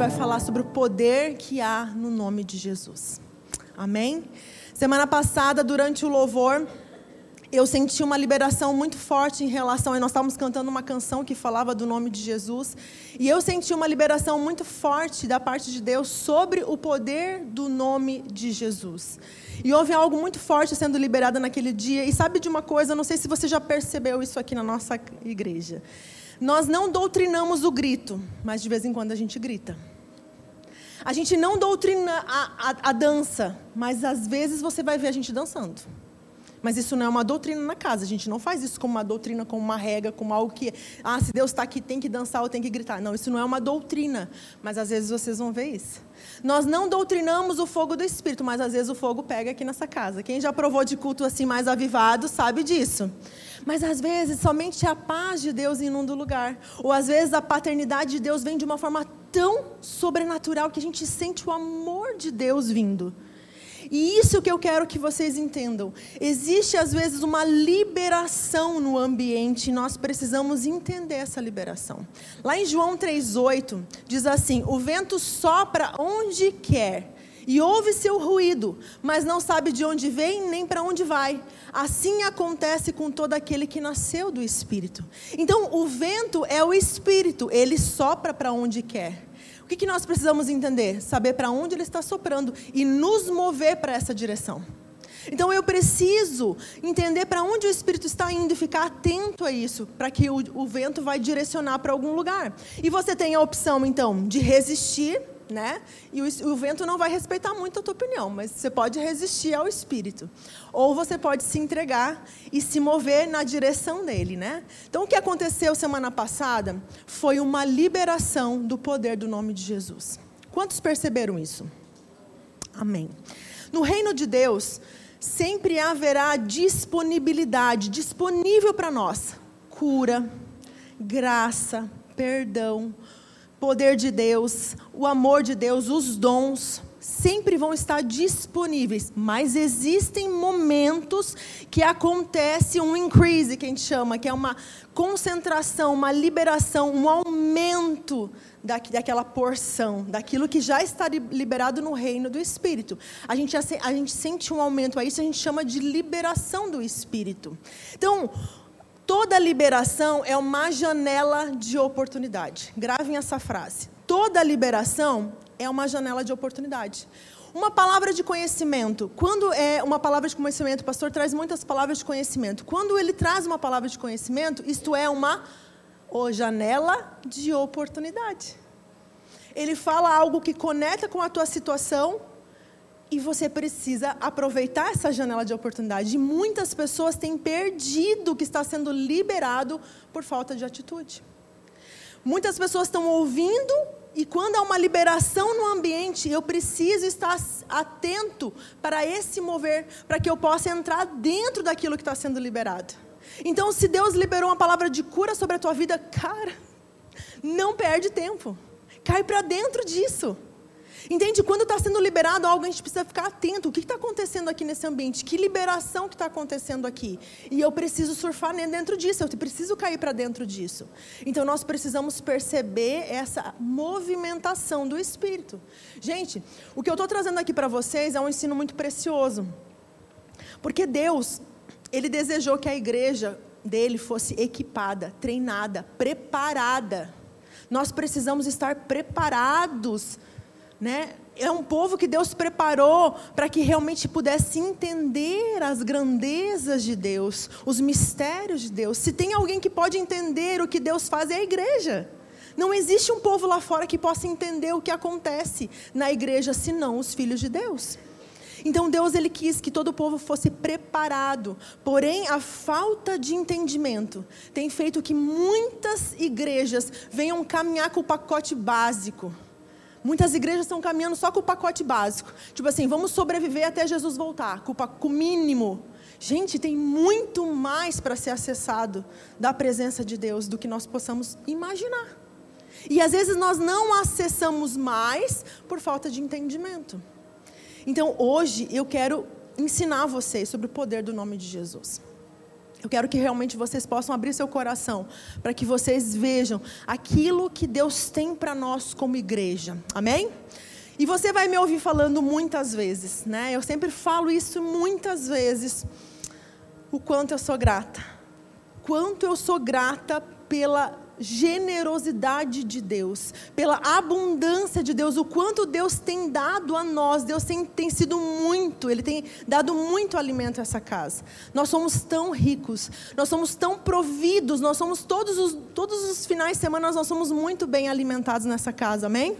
vai falar sobre o poder que há no nome de Jesus. Amém? Semana passada, durante o louvor, eu senti uma liberação muito forte em relação. Nós estávamos cantando uma canção que falava do nome de Jesus. E eu senti uma liberação muito forte da parte de Deus sobre o poder do nome de Jesus. E houve algo muito forte sendo liberado naquele dia. E sabe de uma coisa? Não sei se você já percebeu isso aqui na nossa igreja. Nós não doutrinamos o grito, mas de vez em quando a gente grita. A gente não doutrina a, a, a dança, mas às vezes você vai ver a gente dançando. Mas isso não é uma doutrina na casa. A gente não faz isso como uma doutrina, como uma regra, como algo que, ah, se Deus está aqui, tem que dançar ou tem que gritar. Não, isso não é uma doutrina. Mas às vezes vocês vão ver isso. Nós não doutrinamos o fogo do Espírito, mas às vezes o fogo pega aqui nessa casa. Quem já provou de culto assim mais avivado sabe disso. Mas às vezes somente a paz de Deus inunda o lugar. Ou às vezes a paternidade de Deus vem de uma forma tão sobrenatural que a gente sente o amor de Deus vindo. E isso que eu quero que vocês entendam. Existe às vezes uma liberação no ambiente e nós precisamos entender essa liberação. Lá em João 3:8 diz assim: "O vento sopra onde quer e ouve seu ruído, mas não sabe de onde vem nem para onde vai. Assim acontece com todo aquele que nasceu do Espírito. Então, o vento é o Espírito, ele sopra para onde quer que, que nós precisamos entender? Saber para onde ele está soprando e nos mover para essa direção. Então eu preciso entender para onde o Espírito está indo e ficar atento a isso, para que o, o, vento vai direcionar para algum lugar. E você tem a opção, então, de resistir né? E o, o, vento não vai respeitar muito a tua opinião, mas você pode resistir ao espírito. Ou você pode se entregar e se mover na direção dele, né? Então o que aconteceu semana passada foi uma liberação do poder do nome de Jesus. Quantos perceberam isso? Amém. No reino de Deus, sempre haverá disponibilidade, disponível para nós, cura, graça, perdão, poder de Deus, o amor de Deus, os dons, sempre vão estar disponíveis, mas existem momentos que acontece um increase, que a gente chama, que é uma concentração, uma liberação, um aumento daquela porção, daquilo que já está liberado no reino do Espírito. A gente, a gente sente um aumento a isso, a gente chama de liberação do Espírito. Então, Toda liberação é uma janela de oportunidade. Gravem essa frase. Toda liberação é uma janela de oportunidade. Uma palavra de conhecimento. Quando é uma palavra de conhecimento, o pastor traz muitas palavras de conhecimento. Quando ele traz uma palavra de conhecimento, isto é uma oh, janela de oportunidade. Ele fala algo que conecta com a tua situação e você precisa aproveitar essa janela de oportunidade. E muitas pessoas têm perdido o que está sendo liberado por falta de atitude. Muitas pessoas estão ouvindo e quando há uma liberação no ambiente, eu preciso estar atento para esse mover, para que eu possa entrar dentro daquilo que está sendo liberado. Então, se Deus liberou uma palavra de cura sobre a tua vida, cara, não perde tempo. Cai para dentro disso. Entende? Quando está sendo liberado algo, a gente precisa ficar atento. O que está acontecendo aqui nesse ambiente? Que liberação que está acontecendo aqui? E eu preciso surfar dentro disso, eu preciso cair para dentro disso. Então nós precisamos perceber essa movimentação do Espírito. Gente, o que eu estou trazendo aqui para vocês é um ensino muito precioso. Porque Deus, Ele desejou que a igreja dele fosse equipada, treinada, preparada. Nós precisamos estar preparados né? É um povo que Deus preparou para que realmente pudesse entender as grandezas de Deus, os mistérios de Deus. Se tem alguém que pode entender o que Deus faz, é a igreja. Não existe um povo lá fora que possa entender o que acontece na igreja, senão os filhos de Deus. Então Deus ele quis que todo o povo fosse preparado. Porém, a falta de entendimento tem feito que muitas igrejas venham caminhar com o pacote básico Muitas igrejas estão caminhando só com o pacote básico. Tipo assim, vamos sobreviver até Jesus voltar, com o mínimo. Gente, tem muito mais para ser acessado da presença de Deus do que nós possamos imaginar. E às vezes nós não acessamos mais por falta de entendimento. Então hoje eu quero ensinar vocês sobre o poder do nome de Jesus. Eu quero que realmente vocês possam abrir seu coração para que vocês vejam aquilo que Deus tem para nós como igreja. Amém? E você vai me ouvir falando muitas vezes, né? Eu sempre falo isso muitas vezes. O quanto eu sou grata. Quanto eu sou grata pela generosidade de Deus, pela abundância de Deus, o quanto Deus tem dado a nós. Deus tem, tem sido muito, Ele tem dado muito alimento a essa casa. Nós somos tão ricos, nós somos tão providos, nós somos todos os, todos os finais de semana, nós somos muito bem alimentados nessa casa, amém?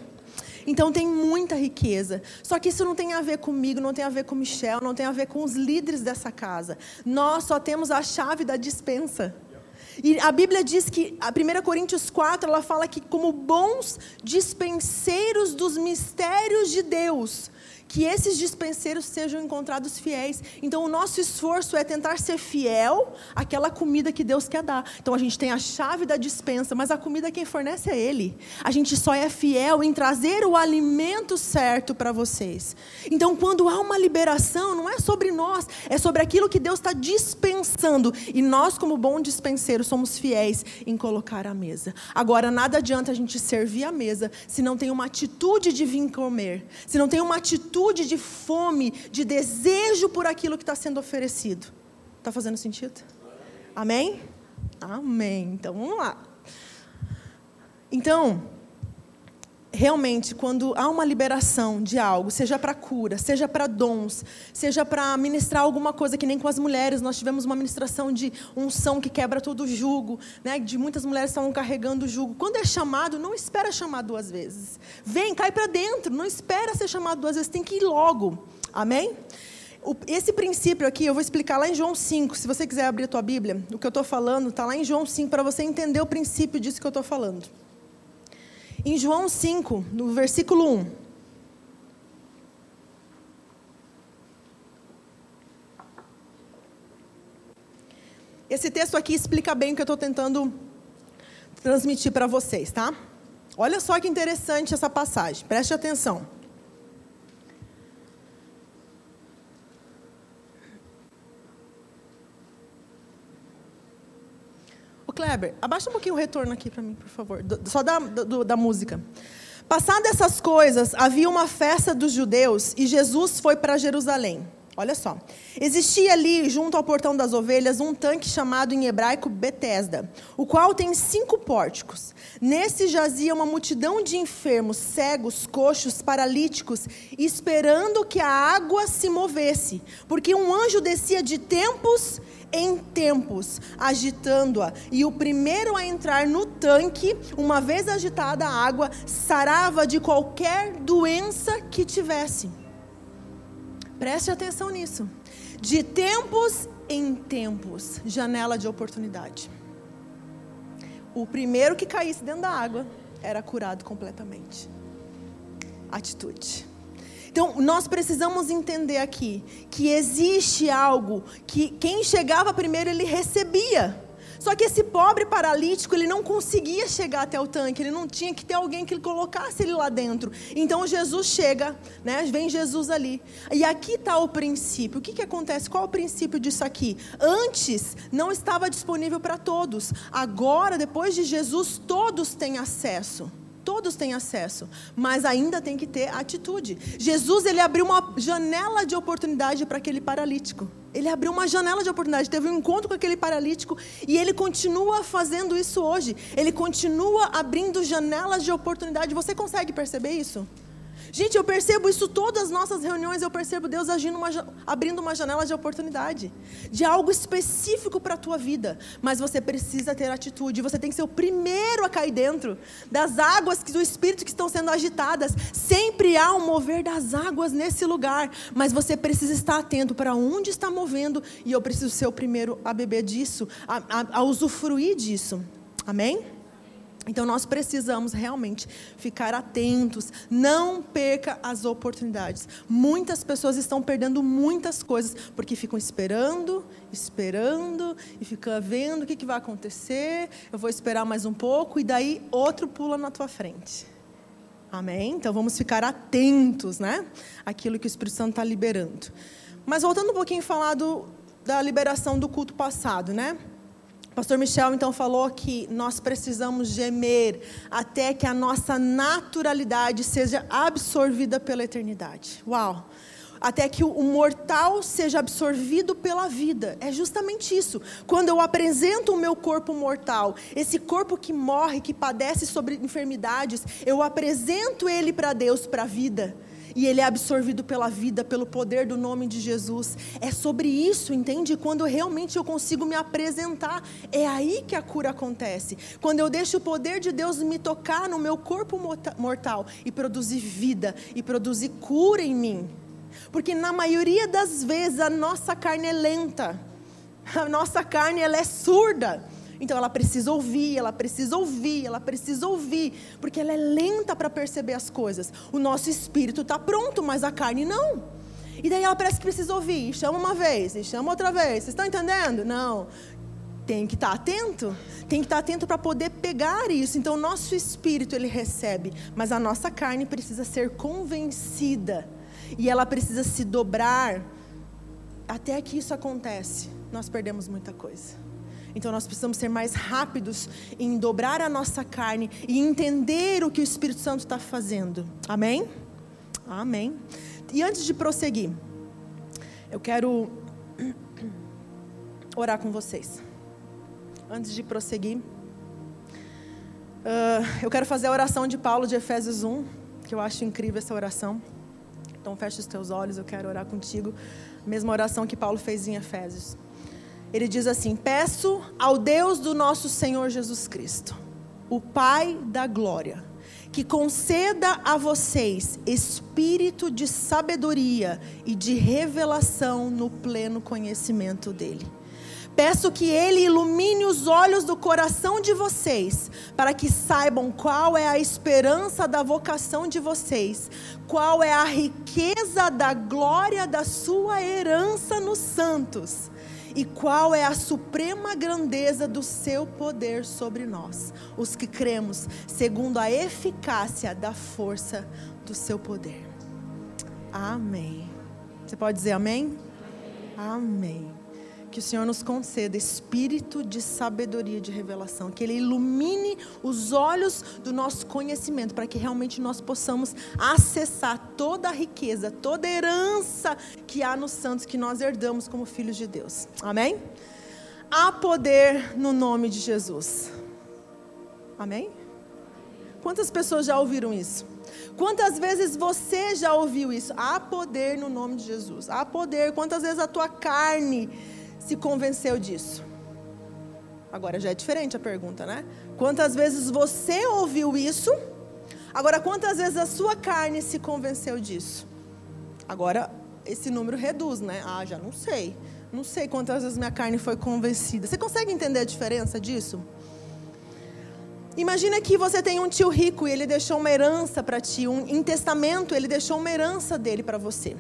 Então tem muita riqueza. Só que isso não tem a ver comigo, não tem a ver com Michel, não tem a ver com os líderes dessa casa. Nós só temos a chave da dispensa. E a Bíblia diz que, a 1 Coríntios 4, ela fala que, como bons dispenseiros dos mistérios de Deus, que esses dispenseiros sejam encontrados fiéis. Então, o nosso esforço é tentar ser fiel àquela comida que Deus quer dar. Então, a gente tem a chave da dispensa, mas a comida quem fornece é Ele. A gente só é fiel em trazer o alimento certo para vocês. Então, quando há uma liberação, não é sobre nós, é sobre aquilo que Deus está dispensando. E nós, como bom dispenseiro, somos fiéis em colocar a mesa. Agora, nada adianta a gente servir a mesa se não tem uma atitude de vir comer, se não tem uma atitude atitude de fome, de desejo por aquilo que está sendo oferecido. Está fazendo sentido? Amém? Amém. Então vamos lá. Então, realmente, quando há uma liberação de algo, seja para cura, seja para dons, seja para ministrar alguma coisa, que nem com as mulheres, nós tivemos uma ministração de unção que quebra todo o jugo, né? de muitas mulheres estavam carregando o jugo. Quando é chamado, não espera chamar duas vezes. Vem, cai para dentro, não espera ser chamado duas vezes, tem que ir logo. Amém? esse princípio aqui, eu vou explicar lá em João 5. Se você quiser abrir a tua Bíblia, o que eu estou falando está lá em João 5, para você entender o princípio disso que eu estou falando. Em João 5, no versículo 1. Esse texto aqui explica bem o que eu estou tentando transmitir para vocês, tá? Olha só que interessante essa passagem, preste atenção. Kleber, abaixa um pouquinho o retorno aqui para mim, por favor. Do, só da, do, da música. Passadas essas coisas, havia uma festa dos judeus e Jesus foi para Jerusalém. Olha só. Existia ali, junto ao portão das ovelhas, um tanque chamado em hebraico Betesda, o qual tem cinco pórticos. Nesse jazia uma multidão de enfermos, cegos, coxos, paralíticos, esperando que a água se movesse, porque um anjo descia de tempos em tempos, agitando-a. E o primeiro a entrar no tanque, uma vez agitada a água, sarava de qualquer doença que tivesse. Preste atenção nisso. De tempos em tempos, janela de oportunidade. O primeiro que caísse dentro da água era curado completamente. Atitude. Então, nós precisamos entender aqui que existe algo que quem chegava primeiro ele recebia. Só que esse pobre paralítico, ele não conseguia chegar até o tanque, ele não tinha que ter alguém que colocasse ele lá dentro. Então Jesus chega, né? vem Jesus ali. E aqui está o princípio. O que, que acontece? Qual é o princípio disso aqui? Antes não estava disponível para todos. Agora, depois de Jesus, todos têm acesso. Todos têm acesso, mas ainda tem que ter atitude. Jesus ele abriu uma janela de oportunidade para aquele paralítico. Ele abriu uma janela de oportunidade, teve um encontro com aquele paralítico e ele continua fazendo isso hoje. Ele continua abrindo janelas de oportunidade. Você consegue perceber isso? Gente, eu percebo isso todas as nossas reuniões, eu percebo Deus agindo uma, abrindo uma janela de oportunidade, de algo específico para a tua vida. Mas você precisa ter atitude, você tem que ser o primeiro a cair dentro das águas do Espírito que estão sendo agitadas. Sempre há um mover das águas nesse lugar, mas você precisa estar atento para onde está movendo e eu preciso ser o primeiro a beber disso, a, a, a usufruir disso. Amém? Então nós precisamos realmente ficar atentos, não perca as oportunidades. Muitas pessoas estão perdendo muitas coisas porque ficam esperando, esperando e ficam vendo o que, que vai acontecer. Eu vou esperar mais um pouco e daí outro pula na tua frente. Amém? Então vamos ficar atentos, né? Aquilo que o Espírito Santo está liberando. Mas voltando um pouquinho a falar do, da liberação do culto passado, né? Pastor Michel então falou que nós precisamos gemer até que a nossa naturalidade seja absorvida pela eternidade. Uau! Até que o mortal seja absorvido pela vida. É justamente isso. Quando eu apresento o meu corpo mortal, esse corpo que morre, que padece sobre enfermidades, eu apresento ele para Deus, para a vida e ele é absorvido pela vida, pelo poder do nome de Jesus. É sobre isso, entende? Quando realmente eu consigo me apresentar, é aí que a cura acontece. Quando eu deixo o poder de Deus me tocar no meu corpo mortal e produzir vida e produzir cura em mim. Porque na maioria das vezes a nossa carne é lenta. A nossa carne ela é surda. Então ela precisa ouvir, ela precisa ouvir, ela precisa ouvir, porque ela é lenta para perceber as coisas. O nosso espírito está pronto, mas a carne não. E daí ela parece que precisa ouvir, e chama uma vez, e chama outra vez. Vocês estão entendendo? Não. Tem que estar tá atento, tem que estar tá atento para poder pegar isso. Então, o nosso espírito ele recebe, mas a nossa carne precisa ser convencida e ela precisa se dobrar. Até que isso acontece, nós perdemos muita coisa. Então nós precisamos ser mais rápidos em dobrar a nossa carne e entender o que o Espírito Santo está fazendo. Amém? Amém. E antes de prosseguir, eu quero orar com vocês. Antes de prosseguir, uh, eu quero fazer a oração de Paulo de Efésios 1, que eu acho incrível essa oração. Então feche os teus olhos, eu quero orar contigo. Mesma oração que Paulo fez em Efésios. Ele diz assim: Peço ao Deus do nosso Senhor Jesus Cristo, o Pai da glória, que conceda a vocês espírito de sabedoria e de revelação no pleno conhecimento dEle. Peço que Ele ilumine os olhos do coração de vocês, para que saibam qual é a esperança da vocação de vocês, qual é a riqueza da glória da sua herança nos santos e qual é a suprema grandeza do seu poder sobre nós, os que cremos, segundo a eficácia da força do seu poder. Amém. Você pode dizer amém? Amém. amém que o Senhor nos conceda espírito de sabedoria de revelação, que Ele ilumine os olhos do nosso conhecimento, para que realmente nós possamos acessar toda a riqueza, toda a herança que há nos santos que nós herdamos como filhos de Deus. Amém? Há poder no nome de Jesus. Amém? Quantas pessoas já ouviram isso? Quantas vezes você já ouviu isso? Há poder no nome de Jesus. Há poder. Quantas vezes a tua carne se convenceu disso? Agora já é diferente a pergunta, né? Quantas vezes você ouviu isso? Agora, quantas vezes a sua carne se convenceu disso? Agora, esse número reduz, né? Ah, já não sei. Não sei quantas vezes minha carne foi convencida. Você consegue entender a diferença disso? Imagina que você tem um tio rico e ele deixou uma herança para ti, um, em testamento ele deixou uma herança dele para você.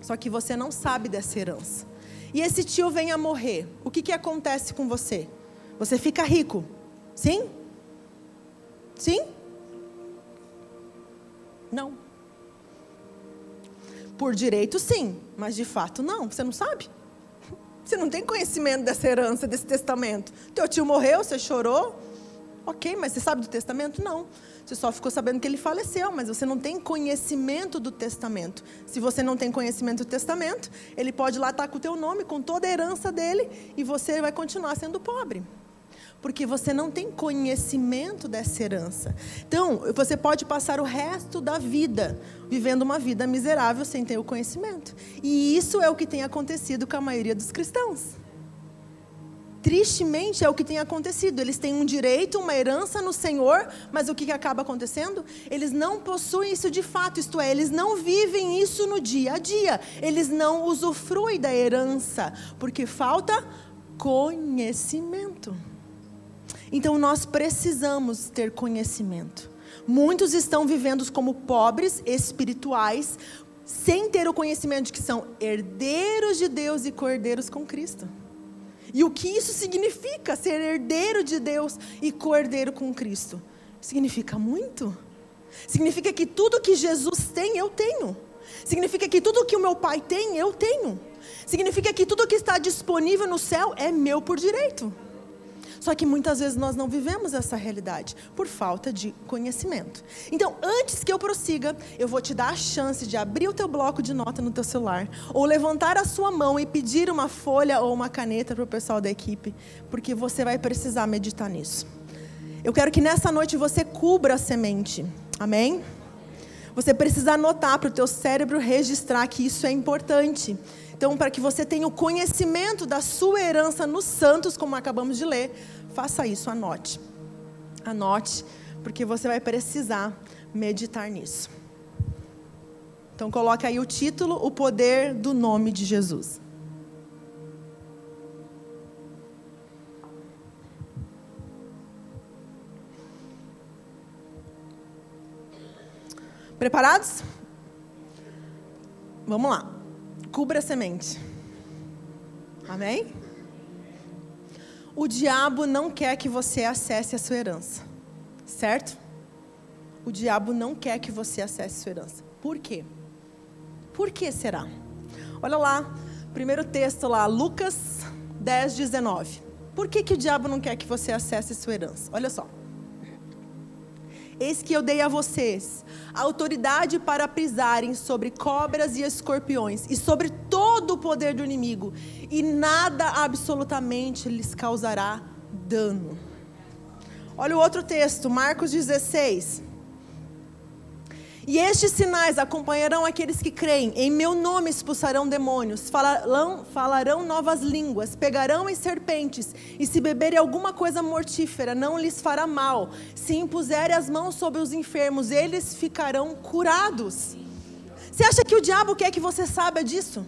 Só que você não sabe dessa herança e esse tio vem a morrer, o que, que acontece com você? Você fica rico? Sim? Sim? Não. Por direito, sim, mas de fato, não. Você não sabe? Você não tem conhecimento dessa herança, desse testamento. Teu tio morreu, você chorou. Ok, mas você sabe do testamento? Não. Você só ficou sabendo que ele faleceu, mas você não tem conhecimento do testamento. Se você não tem conhecimento do testamento, ele pode lá estar com o teu nome, com toda a herança dele, e você vai continuar sendo pobre. Porque você não tem conhecimento dessa herança. Então, você pode passar o resto da vida vivendo uma vida miserável sem ter o conhecimento. E isso é o que tem acontecido com a maioria dos cristãos. Tristemente é o que tem acontecido. Eles têm um direito, uma herança no Senhor, mas o que, acaba acontecendo? Eles não possuem isso de fato, isto é, eles não vivem isso no dia a dia. Eles não usufruem da herança, porque falta conhecimento. Então nós precisamos ter conhecimento. Muitos estão vivendo como pobres espirituais, sem ter o conhecimento de que são herdeiros de Deus e cordeiros com Cristo. E o que isso significa, ser herdeiro de Deus e co-herdeiro com Cristo? Significa muito. Significa que tudo que Jesus tem, eu tenho. Significa que tudo que o meu pai tem, eu tenho. Significa que tudo que está disponível no céu é meu por direito. Só que muitas vezes nós não vivemos essa realidade por falta de conhecimento. Então, antes que eu prossiga, eu vou te dar a chance de abrir o teu bloco de nota no teu celular ou levantar a sua mão e pedir uma folha ou uma caneta para o pessoal da equipe, porque você vai precisar meditar nisso. Eu quero que nessa noite você cubra a semente. Amém? Você precisa anotar para o teu cérebro registrar que isso é importante. Então, para que você tenha o conhecimento da sua herança nos santos, como acabamos de ler, faça isso, anote. Anote, porque você vai precisar meditar nisso. Então, coloque aí o título: O Poder do Nome de Jesus. Preparados? Vamos lá. Cubra a semente. Amém? O diabo não quer que você acesse a sua herança. Certo? O diabo não quer que você acesse a sua herança. Por quê? Por que será? Olha lá, primeiro texto lá, Lucas 10, 19. Por que, que o diabo não quer que você acesse a sua herança? Olha só. Eis que eu dei a vocês autoridade para pisarem sobre cobras e escorpiões e sobre todo o poder do inimigo, e nada absolutamente lhes causará dano. Olha o outro texto, Marcos 16. E estes sinais acompanharão aqueles que creem. Em meu nome expulsarão demônios, falarão, falarão novas línguas, pegarão em serpentes, e se beberem alguma coisa mortífera, não lhes fará mal. Se impuserem as mãos sobre os enfermos, eles ficarão curados. Você acha que o diabo quer que você saiba disso?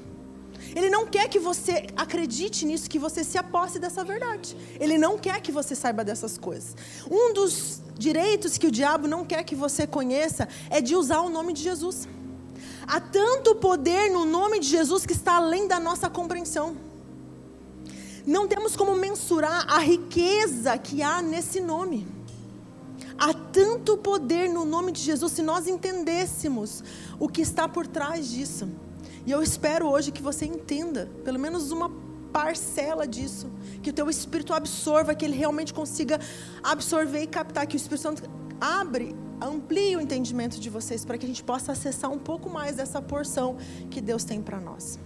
Ele não quer que você acredite nisso, que você se aposse dessa verdade. Ele não quer que você saiba dessas coisas. Um dos direitos que o diabo não quer que você conheça é de usar o nome de Jesus. Há tanto poder no nome de Jesus que está além da nossa compreensão. Não temos como mensurar a riqueza que há nesse nome. Há tanto poder no nome de Jesus se nós entendêssemos o que está por trás disso. E eu espero hoje que você entenda, pelo menos uma parcela disso, que o teu espírito absorva, que ele realmente consiga absorver e captar, que o Espírito Santo abre, amplie o entendimento de vocês para que a gente possa acessar um pouco mais dessa porção que Deus tem para nós.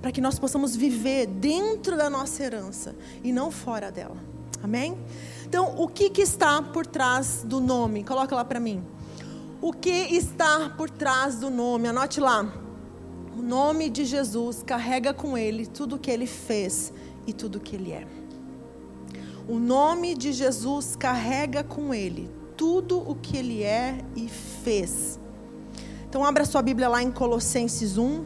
Para que nós possamos viver dentro da nossa herança e não fora dela. Amém? Então, o que, que está por trás do nome? Coloca lá para mim. O que está por trás do nome? Anote lá. O nome de Jesus carrega com ele tudo o que ele fez e tudo o que ele é. O nome de Jesus carrega com ele tudo o que ele é e fez. Então abra sua Bíblia lá em Colossenses 1.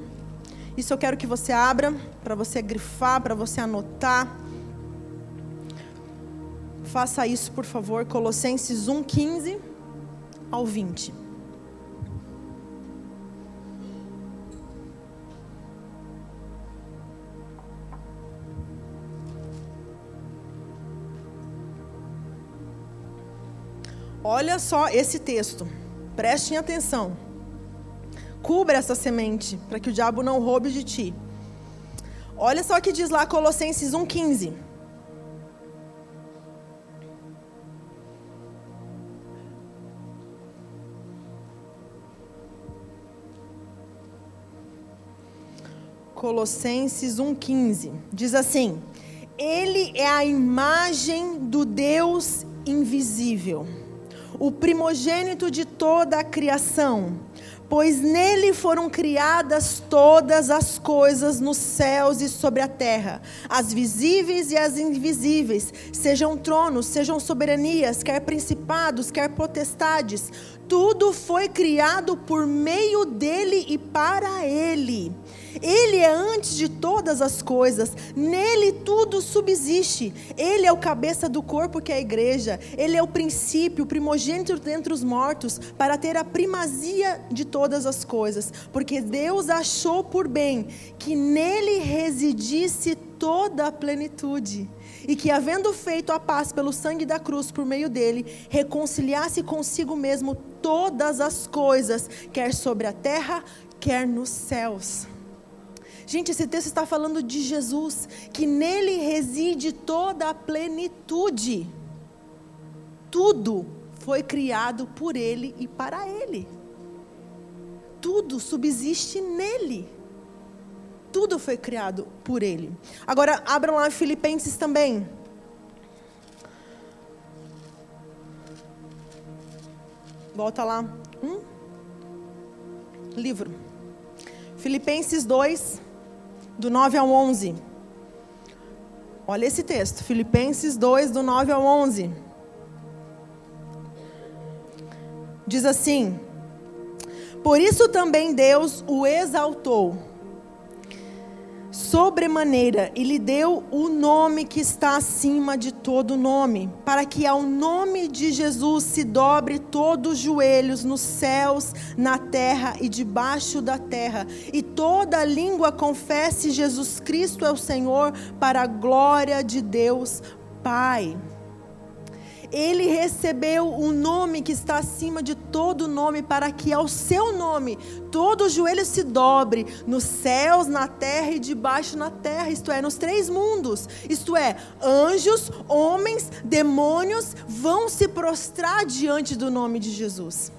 Isso eu quero que você abra para você grifar, para você anotar. Faça isso, por favor, Colossenses 1, 15 ao 20. Olha só esse texto. Prestem atenção. Cubra essa semente para que o diabo não roube de ti. Olha só o que diz lá Colossenses 1,15. Colossenses 1,15 diz assim: Ele é a imagem do Deus invisível o primogênito de toda a criação, pois nele foram criadas todas as coisas nos céus e sobre a terra, as visíveis e as invisíveis, sejam tronos, sejam soberanias, quer principados, quer potestades, tudo foi criado por meio dele e para ele. Ele é antes de todas as coisas, nele tudo subsiste. Ele é o cabeça do corpo que é a igreja, ele é o princípio, o primogênito dentre os mortos, para ter a primazia de todas as coisas, porque Deus achou por bem que nele residisse toda a plenitude e que, havendo feito a paz pelo sangue da cruz por meio dele, reconciliasse consigo mesmo todas as coisas, quer sobre a terra, quer nos céus. Gente, esse texto está falando de Jesus, que nele reside toda a plenitude. Tudo foi criado por ele e para ele. Tudo subsiste nele. Tudo foi criado por ele. Agora, abram lá Filipenses também. Volta lá. Um livro. Filipenses 2, do 9 ao 11. Olha esse texto. Filipenses 2, do 9 ao 11. Diz assim: Por isso também Deus o exaltou sobremaneira e lhe deu o nome que está acima de todo nome, para que ao nome de Jesus se dobre todos os joelhos nos céus, na terra e debaixo da terra, e toda língua confesse Jesus Cristo é o Senhor, para a glória de Deus Pai ele recebeu o um nome que está acima de todo nome, para que ao seu nome todo joelho se dobre, nos céus, na terra e debaixo na terra, isto é, nos três mundos. Isto é, anjos, homens, demônios vão se prostrar diante do nome de Jesus.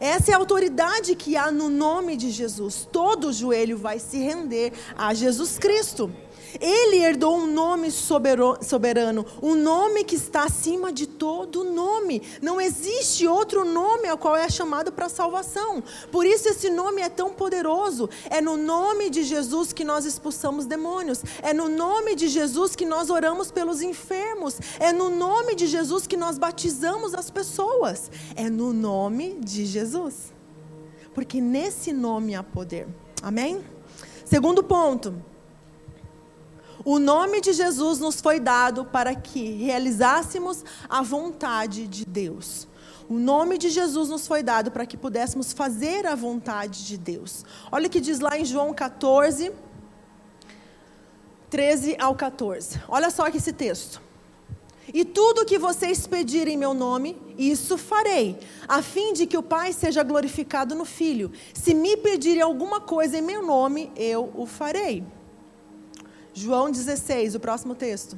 Essa é a autoridade que há no nome de Jesus. Todo joelho vai se render a Jesus Cristo. Ele herdou um nome soberano, um nome que está acima de todo nome. Não existe outro nome ao qual é chamado para salvação. Por isso esse nome é tão poderoso. É no nome de Jesus que nós expulsamos demônios. É no nome de Jesus que nós oramos pelos enfermos. É no nome de Jesus que nós batizamos as pessoas. É no nome de Jesus. Porque nesse nome há poder. Amém? Segundo ponto. O nome de Jesus nos foi dado para que realizássemos a vontade de Deus. O nome de Jesus nos foi dado para que pudéssemos fazer a vontade de Deus. Olha o que diz lá em João 14, 13 ao 14. Olha só esse texto. E tudo que vocês pedirem em meu nome, isso farei, a fim de que o Pai seja glorificado no Filho. Se me pedirem alguma coisa em meu nome, eu o farei. João 16, o próximo texto.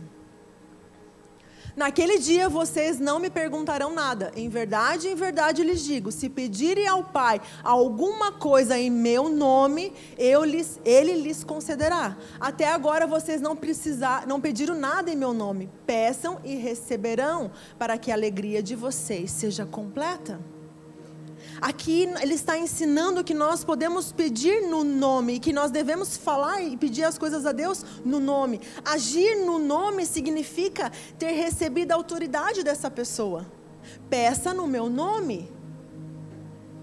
Naquele dia vocês não me perguntarão nada. Em verdade, em verdade lhes digo: se pedirem ao Pai alguma coisa em meu nome, eu lhes, ele lhes concederá. Até agora vocês não precisar, não pediram nada em meu nome. Peçam e receberão, para que a alegria de vocês seja completa. Aqui ele está ensinando que nós podemos pedir no nome, que nós devemos falar e pedir as coisas a Deus no nome. Agir no nome significa ter recebido a autoridade dessa pessoa. Peça no meu nome.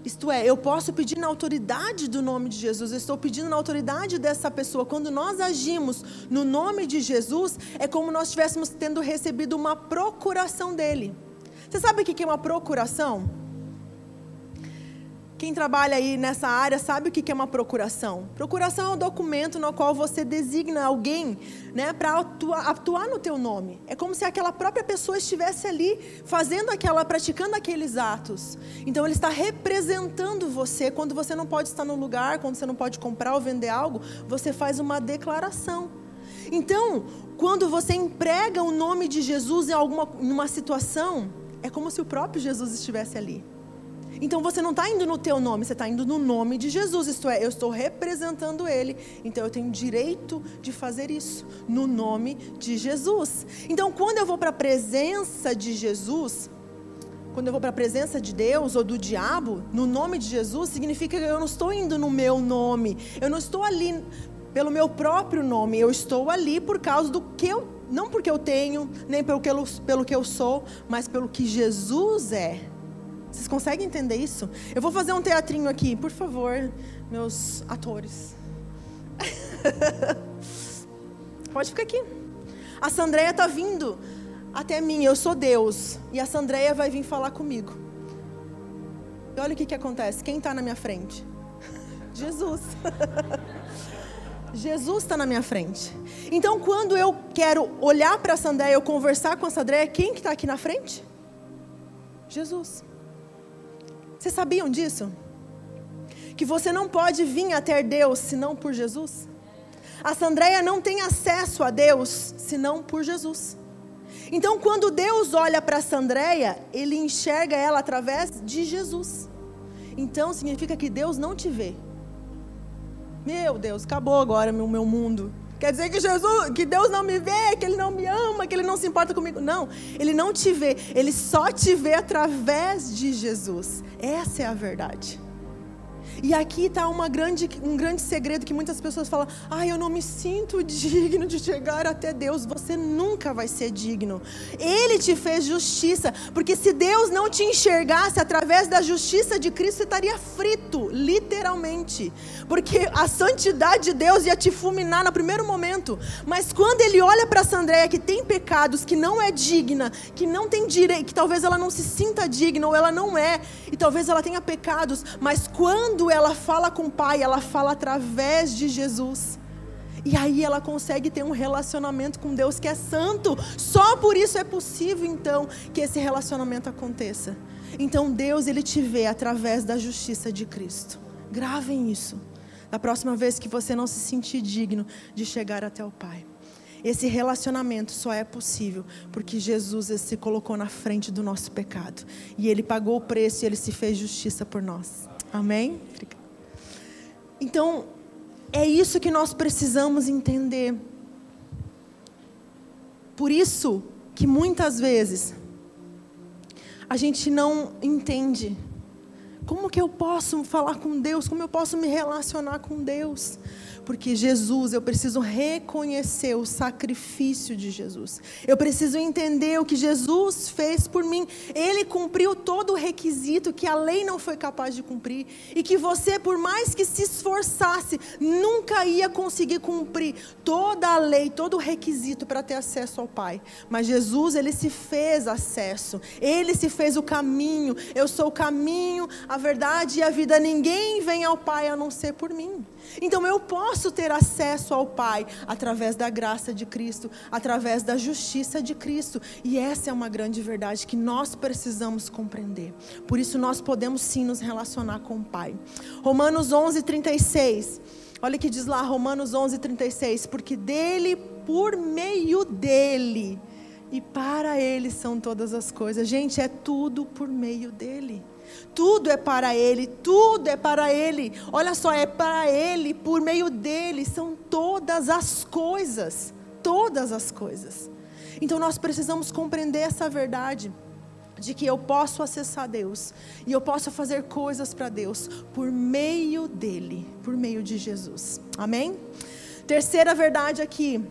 Isto é, eu posso pedir na autoridade do nome de Jesus, eu estou pedindo na autoridade dessa pessoa. Quando nós agimos no nome de Jesus, é como nós estivéssemos tendo recebido uma procuração dele. Você sabe o que é uma procuração? Quem trabalha aí nessa área sabe o que é uma procuração. Procuração é um documento no qual você designa alguém né, para atuar, atuar no teu nome. É como se aquela própria pessoa estivesse ali fazendo aquela, praticando aqueles atos. Então ele está representando você. Quando você não pode estar no lugar, quando você não pode comprar ou vender algo, você faz uma declaração. Então, quando você emprega o nome de Jesus em alguma numa situação, é como se o próprio Jesus estivesse ali. Então você não está indo no teu nome, você está indo no nome de Jesus. Isto é, eu estou representando Ele. Então eu tenho direito de fazer isso no nome de Jesus. Então quando eu vou para a presença de Jesus, quando eu vou para a presença de Deus ou do diabo, no nome de Jesus, significa que eu não estou indo no meu nome. Eu não estou ali pelo meu próprio nome. Eu estou ali por causa do que eu, não porque eu tenho, nem pelo que eu, pelo que eu sou, mas pelo que Jesus é. Vocês conseguem entender isso? Eu vou fazer um teatrinho aqui, por favor, meus atores. Pode ficar aqui. A Sandreia está vindo até mim, eu sou Deus. E a Sandreia vai vir falar comigo. E olha o que, que acontece. Quem está na minha frente? Jesus. Jesus está na minha frente. Então, quando eu quero olhar para a Sandreia, eu conversar com a Sandreia, quem que está aqui na frente? Jesus. Vocês sabiam disso? Que você não pode vir até Deus senão por Jesus? A Sandreia não tem acesso a Deus senão por Jesus. Então, quando Deus olha para a Sandreia, ele enxerga ela através de Jesus. Então, significa que Deus não te vê. Meu Deus, acabou agora o meu mundo. Quer dizer que Jesus, que Deus não me vê, que Ele não me ama, que Ele não se importa comigo. Não, Ele não te vê, Ele só te vê através de Jesus. Essa é a verdade. E aqui está grande, um grande segredo que muitas pessoas falam: ah, eu não me sinto digno de chegar até Deus. Você nunca vai ser digno. Ele te fez justiça, porque se Deus não te enxergasse através da justiça de Cristo, você estaria frito, literalmente. Porque a santidade de Deus ia te fulminar no primeiro momento. Mas quando ele olha para Sandréia que tem pecados, que não é digna, que não tem direito, que talvez ela não se sinta digna ou ela não é, e talvez ela tenha pecados, mas quando ela fala com o Pai, ela fala através de Jesus. E aí ela consegue ter um relacionamento com Deus que é santo. Só por isso é possível então que esse relacionamento aconteça. Então Deus ele te vê através da justiça de Cristo. Gravem isso. Da próxima vez que você não se sentir digno de chegar até o Pai. Esse relacionamento só é possível porque Jesus se colocou na frente do nosso pecado. E ele pagou o preço e ele se fez justiça por nós. Amém? Então, é isso que nós precisamos entender. Por isso que muitas vezes a gente não entende como que eu posso falar com Deus, como eu posso me relacionar com Deus. Porque Jesus, eu preciso reconhecer o sacrifício de Jesus. Eu preciso entender o que Jesus fez por mim. Ele cumpriu todo o requisito que a lei não foi capaz de cumprir. E que você, por mais que se esforçasse, nunca ia conseguir cumprir toda a lei, todo o requisito para ter acesso ao Pai. Mas Jesus, ele se fez acesso. Ele se fez o caminho. Eu sou o caminho, a verdade e a vida. Ninguém vem ao Pai a não ser por mim. Então eu posso ter acesso ao Pai através da graça de Cristo, através da justiça de Cristo. E essa é uma grande verdade que nós precisamos compreender. Por isso nós podemos sim nos relacionar com o Pai. Romanos 11, 36. Olha o que diz lá, Romanos 11, 36. Porque dele, por meio dele e para ele são todas as coisas. Gente, é tudo por meio dele. Tudo é para Ele, tudo é para Ele. Olha só, é para Ele, por meio dele, são todas as coisas. Todas as coisas. Então nós precisamos compreender essa verdade de que eu posso acessar Deus e eu posso fazer coisas para Deus por meio dele, por meio de Jesus. Amém? Terceira verdade aqui,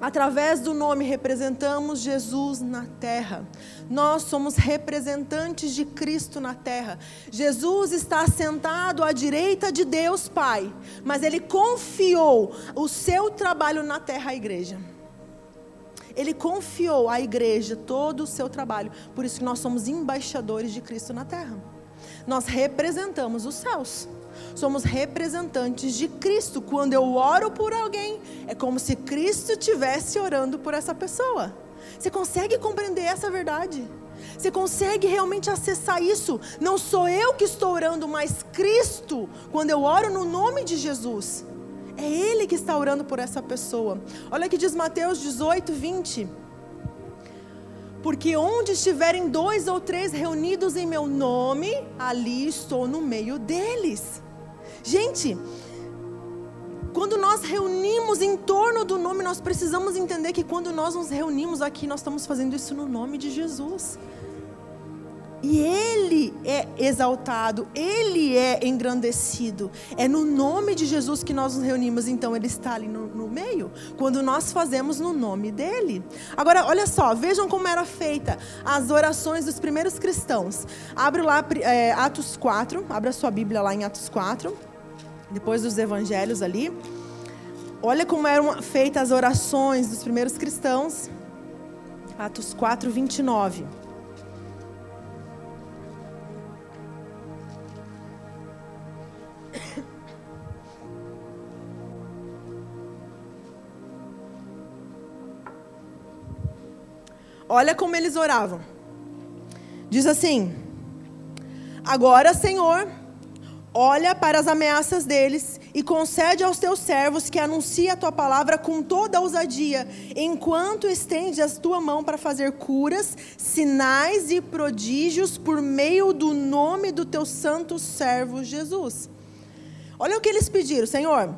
Através do nome representamos Jesus na terra. Nós somos representantes de Cristo na terra. Jesus está sentado à direita de Deus Pai, mas ele confiou o seu trabalho na terra à igreja. Ele confiou à igreja todo o seu trabalho. Por isso que nós somos embaixadores de Cristo na terra. Nós representamos os céus somos representantes de Cristo. Quando eu oro por alguém, é como se Cristo estivesse orando por essa pessoa. Você consegue compreender essa verdade? Você consegue realmente acessar isso? Não sou eu que estou orando, mas Cristo, quando eu oro no nome de Jesus, é Ele que está orando por essa pessoa. Olha que diz Mateus 18, 20. Porque onde estiverem dois ou três reunidos em meu nome, ali estou no meio deles. Gente, quando nós reunimos em torno do nome, nós precisamos entender que quando nós nos reunimos aqui, nós estamos fazendo isso no nome de Jesus. E Ele é exaltado, Ele é engrandecido. É no nome de Jesus que nós nos reunimos, então Ele está ali no, no meio, quando nós fazemos no nome dEle. Agora, olha só, vejam como era feita as orações dos primeiros cristãos. Abre lá é, Atos 4, abra sua Bíblia lá em Atos 4, depois dos evangelhos ali. Olha como eram feitas as orações dos primeiros cristãos. Atos 4, 29. Olha como eles oravam. Diz assim: Agora, Senhor, olha para as ameaças deles e concede aos teus servos que anuncie a tua palavra com toda a ousadia, enquanto estende a tua mão para fazer curas, sinais e prodígios por meio do nome do teu santo servo Jesus. Olha o que eles pediram, Senhor.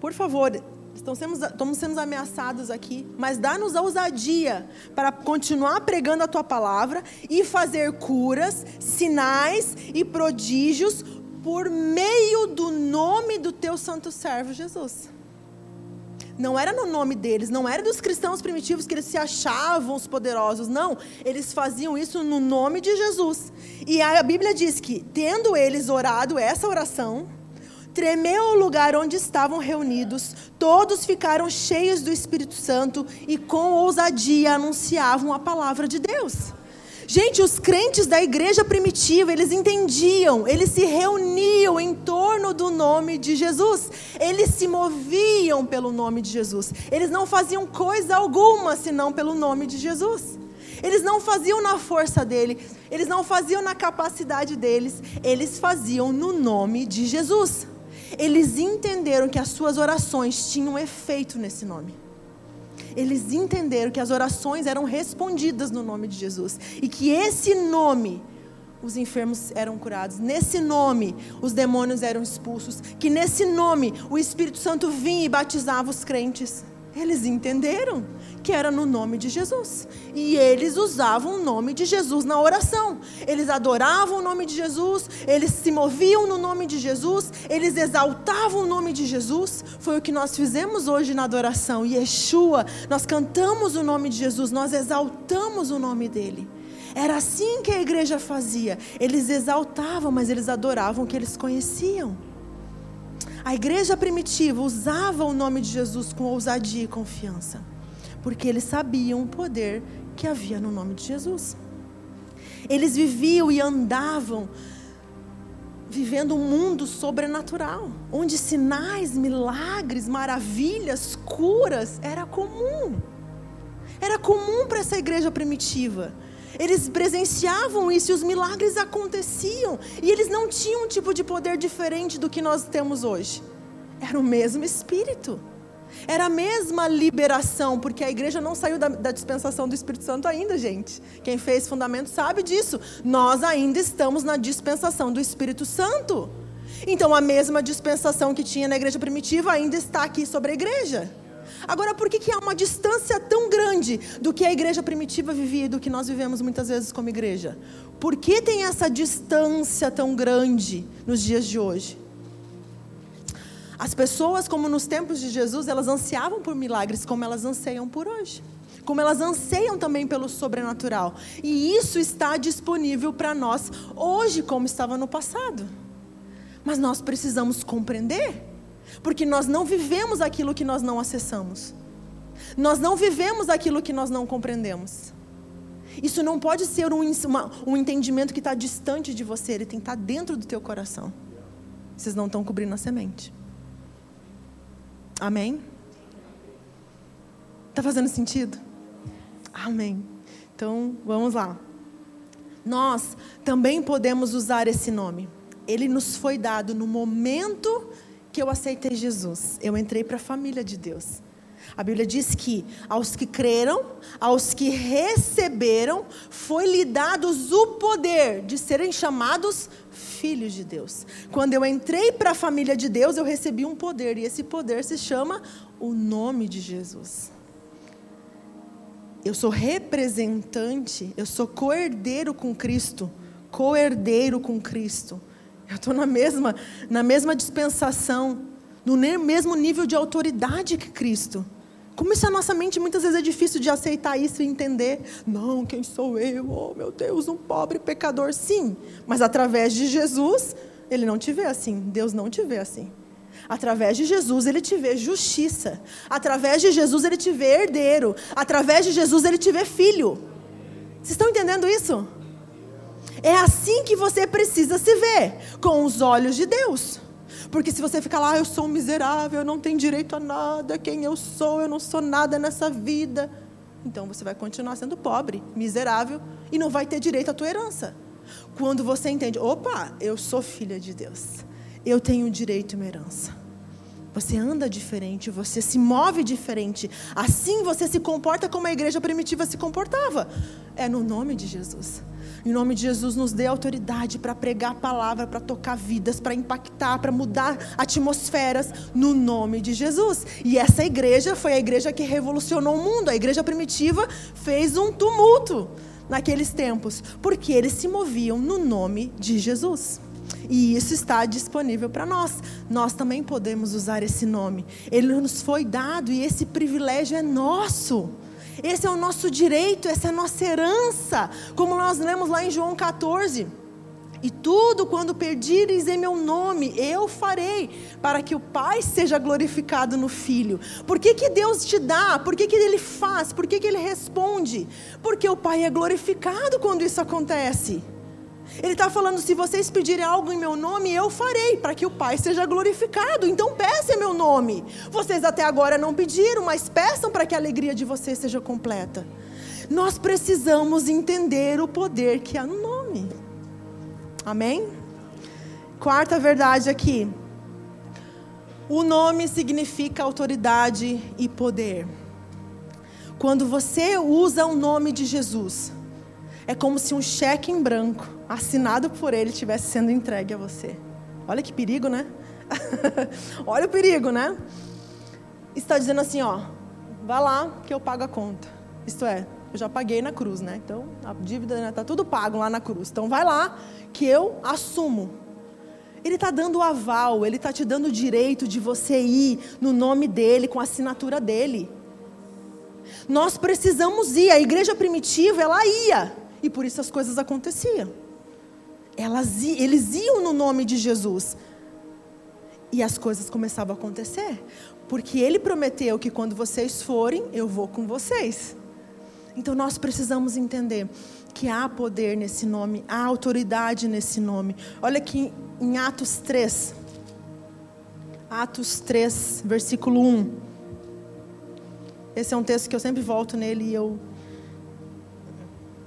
Por favor, estamos sendo, estamos sendo ameaçados aqui, mas dá-nos a ousadia para continuar pregando a tua palavra e fazer curas, sinais e prodígios por meio do nome do teu santo servo Jesus. Não era no nome deles, não era dos cristãos primitivos que eles se achavam os poderosos, não. Eles faziam isso no nome de Jesus. E a Bíblia diz que, tendo eles orado essa oração, tremeu o lugar onde estavam reunidos, todos ficaram cheios do Espírito Santo e com ousadia anunciavam a palavra de Deus. Gente, os crentes da igreja primitiva, eles entendiam, eles se reuniam em torno do nome de Jesus, eles se moviam pelo nome de Jesus, eles não faziam coisa alguma senão pelo nome de Jesus. Eles não faziam na força dele, eles não faziam na capacidade deles, eles faziam no nome de Jesus. Eles entenderam que as suas orações tinham efeito nesse nome eles entenderam que as orações eram respondidas no nome de Jesus e que esse nome os enfermos eram curados. Nesse nome, os demônios eram expulsos. Que nesse nome, o Espírito Santo vinha e batizava os crentes. Eles entenderam que era no nome de Jesus. E eles usavam o nome de Jesus na oração. Eles adoravam o nome de Jesus, eles se moviam no nome de Jesus, eles exaltavam o nome de Jesus. Foi o que nós fizemos hoje na adoração. Yeshua, nós cantamos o nome de Jesus, nós exaltamos o nome dele. Era assim que a igreja fazia. Eles exaltavam, mas eles adoravam o que eles conheciam. A igreja primitiva usava o nome de Jesus com ousadia e confiança, porque eles sabiam o poder que havia no nome de Jesus. Eles viviam e andavam vivendo um mundo sobrenatural, onde sinais, milagres, maravilhas, curas era comum. Era comum para essa igreja primitiva. Eles presenciavam isso e os milagres aconteciam. E eles não tinham um tipo de poder diferente do que nós temos hoje. Era o mesmo Espírito. Era a mesma liberação, porque a igreja não saiu da, da, dispensação do Espírito Santo ainda, gente. Quem fez fundamento sabe disso. Nós ainda estamos na dispensação do Espírito Santo. Então, a mesma dispensação que tinha na igreja primitiva ainda está aqui sobre a igreja. Agora, por que, que há uma distância tão grande do que a igreja primitiva vivia e do que nós vivemos muitas vezes como igreja? Por que tem essa distância tão grande nos dias de hoje? As pessoas, como nos tempos de Jesus, elas ansiavam por milagres, como elas anseiam por hoje. Como elas anseiam também pelo sobrenatural. E isso está disponível para nós hoje, como estava no passado. Mas nós precisamos compreender porque nós não vivemos aquilo que nós não acessamos. Nós não vivemos aquilo que nós não compreendemos. Isso não pode ser um, uma, um entendimento que está distante de você, ele tem que estar tá dentro do teu coração. Vocês não estão cobrindo a semente. Amém? Está fazendo sentido? Amém. Então, vamos lá. Nós também podemos usar esse nome. Ele nos foi dado no momento que eu aceitei Jesus, eu entrei para a família de Deus. A Bíblia diz que aos que creram, aos que receberam, foi-lhe dados o poder de serem chamados filhos de Deus. Quando eu entrei para a família de Deus, eu recebi um poder, e esse poder se chama o nome de Jesus. Eu sou representante, eu sou co-herdeiro com Cristo, co-herdeiro com Cristo. Eu estou na mesma, na mesma dispensação, no mesmo nível de autoridade que Cristo. Como isso a nossa mente muitas vezes é difícil de aceitar isso e entender. Não, quem sou eu? Oh, meu Deus, um pobre pecador. Sim, mas através de Jesus, ele não te vê assim. Deus não te vê assim. Através de Jesus, ele te vê justiça. Através de Jesus, ele te vê herdeiro. Através de Jesus, ele te vê filho. Vocês estão entendendo isso? É assim que você precisa se ver, com os olhos de Deus. Porque se você ficar lá, eu sou um miserável, eu não tenho direito a nada, quem eu sou, eu não sou nada nessa vida. Então você vai continuar sendo pobre, miserável e não vai ter direito à tua herança. Quando você entende, opa, eu sou filha de Deus. Eu tenho direito a uma herança. Você anda diferente, você se move diferente. Assim você se comporta como a igreja primitiva se comportava. É no nome de Jesus. Em nome de Jesus, nos dê autoridade para pregar a palavra, para tocar vidas, para impactar, para mudar atmosferas, no nome de Jesus. E essa igreja foi a igreja que revolucionou o mundo. A igreja primitiva fez um tumulto naqueles tempos, porque eles se moviam no nome de Jesus. E isso está disponível para nós. Nós também podemos usar esse nome. Ele nos foi dado e esse privilégio é nosso. Esse é o nosso direito, essa é a nossa herança. Como nós lemos lá em João 14. E tudo quando perdires em meu nome, eu farei, para que o Pai seja glorificado no Filho. Por que, que Deus te dá? Por que, que Ele faz? Por que, que Ele responde? Porque o Pai é glorificado quando isso acontece. Ele está falando: se vocês pedirem algo em meu nome, eu farei, para que o Pai seja glorificado. Então peça em meu nome. Vocês até agora não pediram, mas peçam para que a alegria de vocês seja completa. Nós precisamos entender o poder que há no nome. Amém? Quarta verdade aqui. O nome significa autoridade e poder. Quando você usa o nome de Jesus, é como se um cheque em branco, assinado por ele, estivesse sendo entregue a você. Olha que perigo, né? Olha o perigo, né? Está dizendo assim, ó, vá lá que eu pago a conta. Isto é, eu já paguei na cruz, né? Então, a dívida está né, tá tudo pago lá na cruz. Então, vai lá que eu assumo. Ele está dando o aval, ele está te dando o direito de você ir no nome dele, com a assinatura dele. Nós precisamos ir. A igreja primitiva, ela ia. E por isso as coisas aconteciam. Elas, eles iam no nome de Jesus. E as coisas começavam a acontecer. Porque ele prometeu que quando vocês forem, eu vou com vocês. Então nós precisamos entender que há poder nesse nome, há autoridade nesse nome. Olha aqui em Atos 3. Atos 3, versículo 1. Esse é um texto que eu sempre volto nele e eu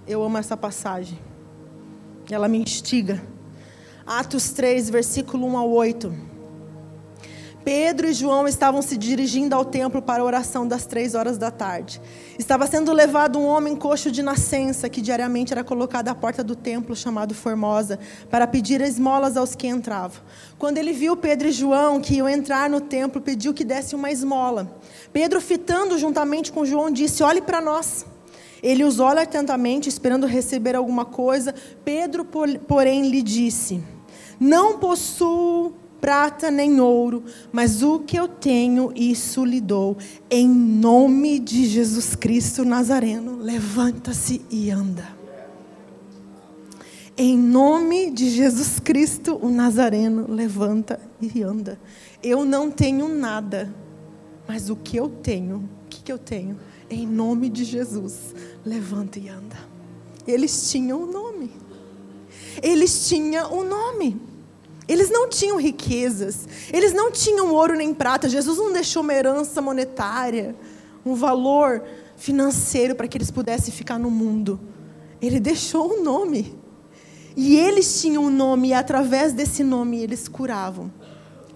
eu amo essa passagem. Ela me instiga. Atos 3, versículo 1 ao 8. Pedro e João estavam se dirigindo ao templo para a oração das três horas da tarde. Estava sendo levado um homem coxo de nascença, que diariamente era colocado à porta do templo, chamado Formosa, para pedir esmolas aos que entravam. Quando ele viu Pedro e João que iam entrar no templo, pediu que desse uma esmola. Pedro, fitando juntamente com João, disse: Olhe para nós. Ele os olha atentamente, esperando receber alguma coisa. Pedro, porém, lhe disse: Não possuo prata nem ouro, mas o que eu tenho, isso lhe dou. Em nome de Jesus Cristo Nazareno, levanta-se e anda. Em nome de Jesus Cristo, o Nazareno, levanta e anda. Eu não tenho nada, mas o que eu tenho, o que, que eu tenho? Em nome de Jesus, levanta e anda. Eles tinham o um nome. Eles tinham o um nome. Eles não tinham riquezas. Eles não tinham ouro nem prata. Jesus não deixou uma herança monetária, um valor financeiro para que eles pudessem ficar no mundo. Ele deixou o um nome. E eles tinham um nome, e através desse nome eles curavam.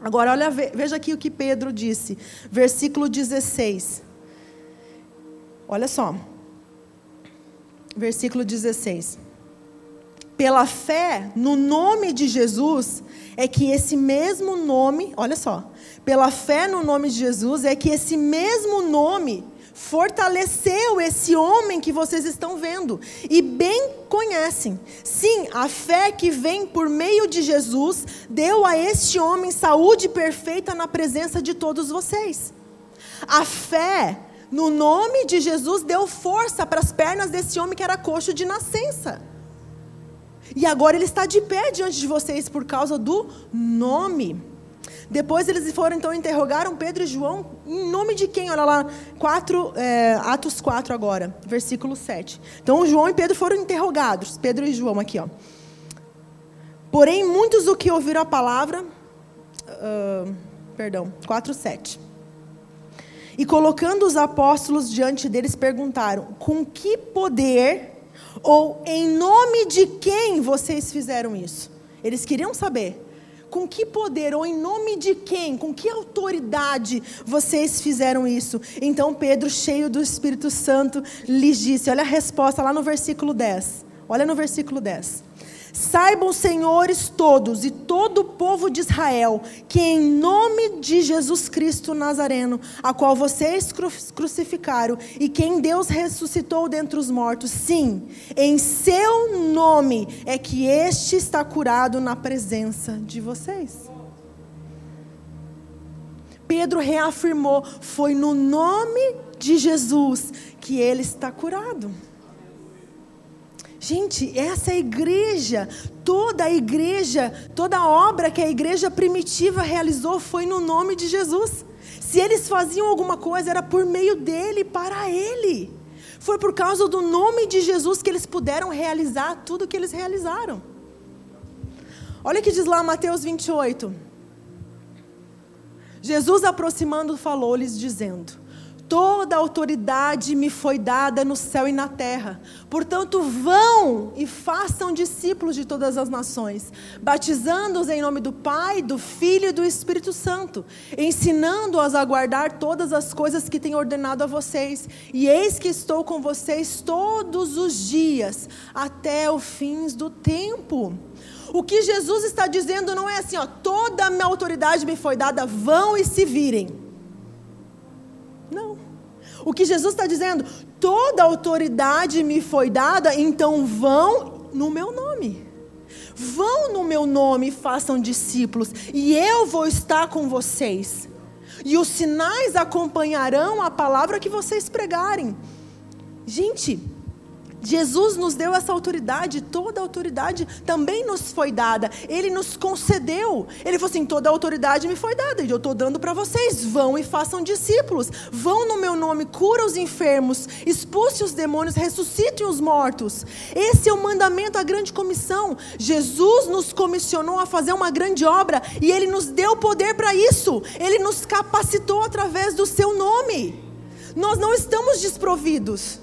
Agora, olha, veja aqui o que Pedro disse, versículo 16. Olha só. Versículo 16. Pela fé no nome de Jesus, é que esse mesmo nome, olha só, pela fé no nome de Jesus, é que esse mesmo nome fortaleceu esse homem que vocês estão vendo e bem conhecem. Sim, a fé que vem por meio de Jesus deu a este homem saúde perfeita na presença de todos vocês. A fé no nome de Jesus, deu força para as pernas desse homem que era coxo de nascença. E agora ele está de pé diante de vocês por causa do nome. Depois eles foram então interrogaram Pedro e João em nome de quem? Olha lá, 4, é, Atos 4 agora, versículo 7. Então João e Pedro foram interrogados, Pedro e João aqui, ó. Porém, muitos do que ouviram a palavra, uh, perdão, 4, 7. E colocando os apóstolos diante deles, perguntaram: Com que poder Ou em nome de quem vocês fizeram isso? Eles queriam saber. Com que poder ou em nome de quem, com que autoridade vocês fizeram isso? Então Pedro, cheio do Espírito Santo, lhes disse: olha a resposta lá no versículo 10. Olha no versículo 10. Saibam, senhores todos e todo o povo de Israel, que em nome de Jesus Cristo Nazareno, a qual vocês crucificaram e quem Deus ressuscitou dentre os mortos, sim, em seu nome é que este está curado na presença de vocês. Pedro reafirmou: foi no nome de Jesus que ele está curado. Gente, essa igreja, toda a igreja, toda a obra que a igreja primitiva realizou foi no nome de Jesus. Se eles faziam alguma coisa, era por meio dele, para ele. Foi por causa do nome de Jesus que eles puderam realizar tudo o que eles realizaram. Olha o que diz lá Mateus 28. Jesus aproximando falou-lhes, dizendo: Toda autoridade me foi dada no céu e na terra. Portanto, vão e façam discípulos de todas as nações, batizando-os em nome do Pai, do Filho e do Espírito Santo, ensinando-os a guardar todas as coisas que tenho ordenado a vocês. E eis que estou com vocês todos os dias, até o fim do tempo. O que Jesus está dizendo não é assim, ó, toda a minha autoridade me foi dada, vão e se virem. Não. O que Jesus está dizendo, toda autoridade me foi dada, então vão no meu nome. Vão no meu nome e façam discípulos, e eu vou estar com vocês. E os sinais acompanharão a palavra que vocês pregarem. Gente, Jesus nos deu essa autoridade, toda autoridade também nos foi dada. Ele nos concedeu. Ele falou assim: toda autoridade me foi dada, e eu estou dando para vocês. Vão e façam discípulos. Vão no meu nome, cura os enfermos, expulse os demônios, ressuscitem os mortos. Esse é o mandamento, a grande comissão. Jesus nos comissionou a fazer uma grande obra e ele nos deu poder para isso. Ele nos capacitou através do seu nome. Nós não estamos desprovidos.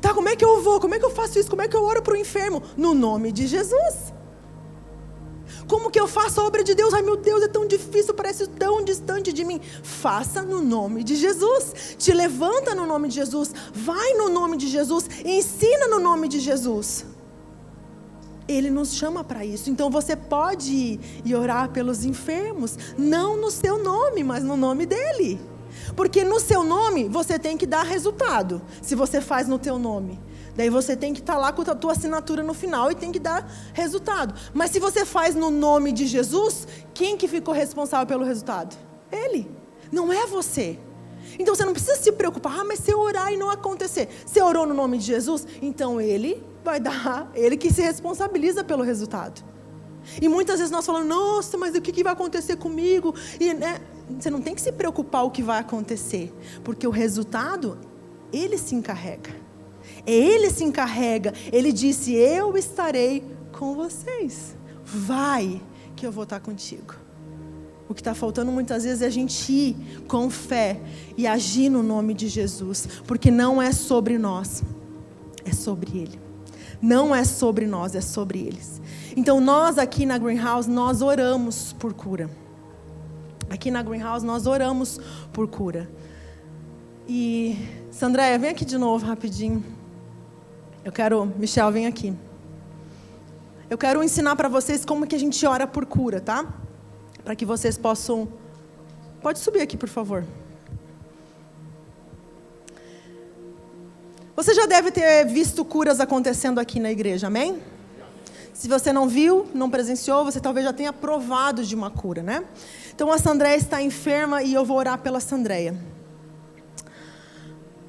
Tá, como é que eu vou? Como é que eu faço isso? Como é que eu oro para o enfermo? No nome de Jesus. Como que eu faço a obra de Deus? Ai meu Deus, é tão difícil, parece tão distante de mim. Faça no nome de Jesus. Te levanta no nome de Jesus. Vai no nome de Jesus. Ensina no nome de Jesus. Ele nos chama para isso. Então você pode ir e orar pelos enfermos, não no seu nome, mas no nome dele. Porque no seu nome você tem que dar resultado. Se você faz no teu nome. Daí você tem que estar tá lá com a tua assinatura no final e tem que dar resultado. Mas se você faz no nome de Jesus, quem que ficou responsável pelo resultado? Ele. Não é você. Então você não precisa se preocupar, ah, mas se eu orar e não acontecer. Você orou no nome de Jesus? Então ele vai dar, ele que se responsabiliza pelo resultado. E muitas vezes nós falamos, nossa, mas o que, que vai acontecer comigo? E, né, você não tem que se preocupar o que vai acontecer, porque o resultado, ele se encarrega. Ele se encarrega. Ele disse: Eu estarei com vocês. Vai, que eu vou estar contigo. O que está faltando muitas vezes é a gente ir com fé e agir no nome de Jesus, porque não é sobre nós, é sobre Ele. Não é sobre nós, é sobre eles. Então nós aqui na Greenhouse, nós oramos por cura. Aqui na Greenhouse nós oramos por cura. E Sandréia, vem aqui de novo rapidinho. Eu quero, Michel, vem aqui. Eu quero ensinar para vocês como que a gente ora por cura, tá? Para que vocês possam Pode subir aqui, por favor. Você já deve ter visto curas acontecendo aqui na igreja, amém? Se você não viu, não presenciou, você talvez já tenha provado de uma cura, né? Então a Sandréia está enferma e eu vou orar pela Sandréia.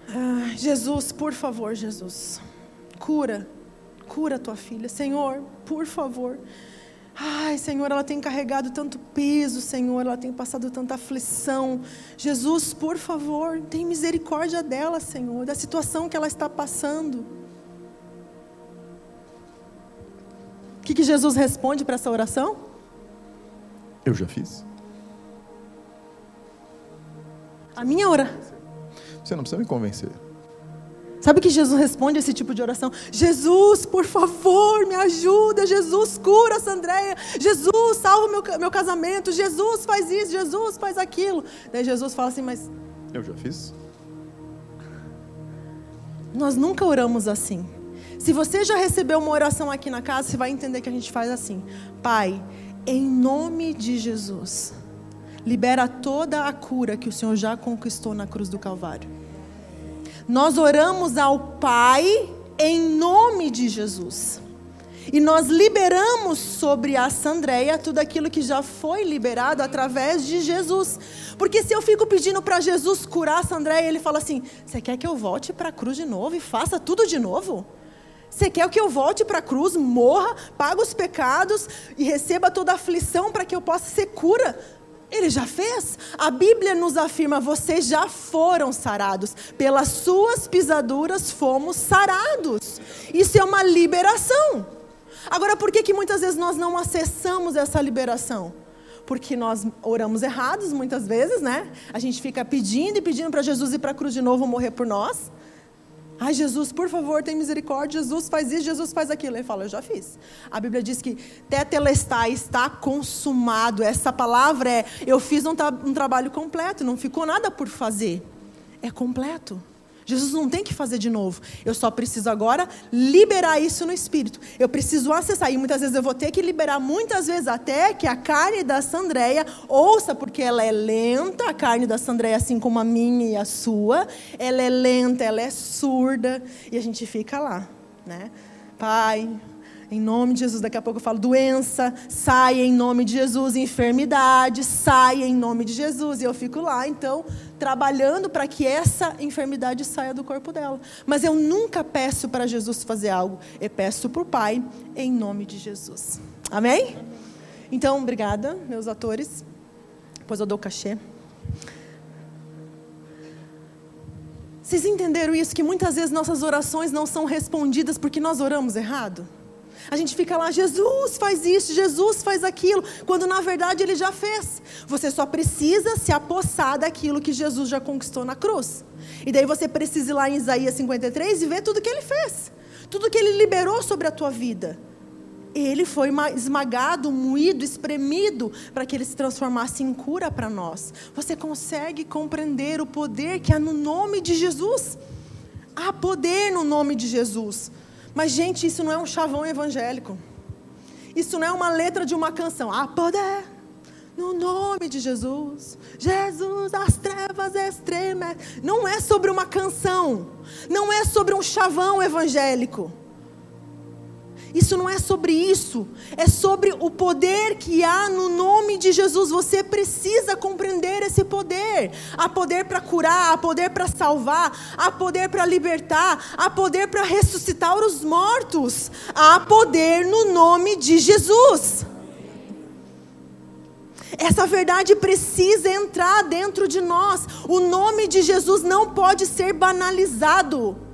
Ah, Jesus, por favor, Jesus, cura, cura tua filha, Senhor, por favor. Ai, Senhor, ela tem carregado tanto peso, Senhor, ela tem passado tanta aflição. Jesus, por favor, tem misericórdia dela, Senhor, da situação que ela está passando. O que, que Jesus responde para essa oração? Eu já fiz. A minha oração. Você não precisa me convencer. Sabe que Jesus responde esse tipo de oração? Jesus, por favor, me ajuda. Jesus, cura essa Andréia. Jesus, salva meu, meu casamento. Jesus, faz isso. Jesus, faz aquilo. Daí Jesus fala assim, mas... Eu já fiz. Nós nunca oramos assim. Se você já recebeu uma oração aqui na casa, você vai entender que a gente faz assim. Pai, em nome de Jesus, libera toda a cura que o Senhor já conquistou na cruz do Calvário. Nós oramos ao Pai em nome de Jesus. E nós liberamos sobre a Sandreia tudo aquilo que já foi liberado através de Jesus. Porque se eu fico pedindo para Jesus curar a Sandreia, ele fala assim: Você quer que eu volte para a cruz de novo e faça tudo de novo? Você quer que eu volte para a cruz, morra, pague os pecados e receba toda a aflição para que eu possa ser cura? Ele já fez. A Bíblia nos afirma: vocês já foram sarados. Pelas suas pisaduras fomos sarados. Isso é uma liberação. Agora, por que, que muitas vezes nós não acessamos essa liberação? Porque nós oramos errados muitas vezes, né? A gente fica pedindo e pedindo para Jesus ir para a cruz de novo morrer por nós. Ai, Jesus, por favor, tem misericórdia. Jesus faz isso, Jesus faz aquilo. Ele fala, eu já fiz. A Bíblia diz que tetelestai está consumado. Essa palavra é, eu fiz um, tra um trabalho completo, não ficou nada por fazer. É completo. Jesus não tem que fazer de novo. Eu só preciso agora liberar isso no espírito. Eu preciso acessar. E muitas vezes eu vou ter que liberar, muitas vezes até que a carne da Sandreia ouça, porque ela é lenta, a carne da Sandreia, assim como a minha e a sua. Ela é lenta, ela é surda. E a gente fica lá, né? Pai, em nome de Jesus, daqui a pouco eu falo doença, sai em nome de Jesus, enfermidade, sai em nome de Jesus. E eu fico lá, então, trabalhando para que essa enfermidade saia do corpo dela. Mas eu nunca peço para Jesus fazer algo, eu peço para o Pai em nome de Jesus. Amém? Então, obrigada, meus atores. Depois eu dou o cachê. Vocês entenderam isso? Que muitas vezes nossas orações não são respondidas porque nós oramos errado? A gente fica lá, Jesus faz isso, Jesus faz aquilo, quando na verdade ele já fez. Você só precisa se apossar daquilo que Jesus já conquistou na cruz. E daí você precisa ir lá em Isaías 53 e ver tudo que ele fez, tudo que ele liberou sobre a tua vida. Ele foi esmagado, moído, espremido para que ele se transformasse em cura para nós. Você consegue compreender o poder que há no nome de Jesus? Há poder no nome de Jesus. Mas, gente, isso não é um chavão evangélico. Isso não é uma letra de uma canção. Há poder no nome de Jesus. Jesus, as trevas extremas. Não é sobre uma canção. Não é sobre um chavão evangélico. Isso não é sobre isso, é sobre o poder que há no nome de Jesus. Você precisa compreender esse poder. Há poder para curar, há poder para salvar, há poder para libertar, há poder para ressuscitar os mortos. Há poder no nome de Jesus. Essa verdade precisa entrar dentro de nós. O nome de Jesus não pode ser banalizado.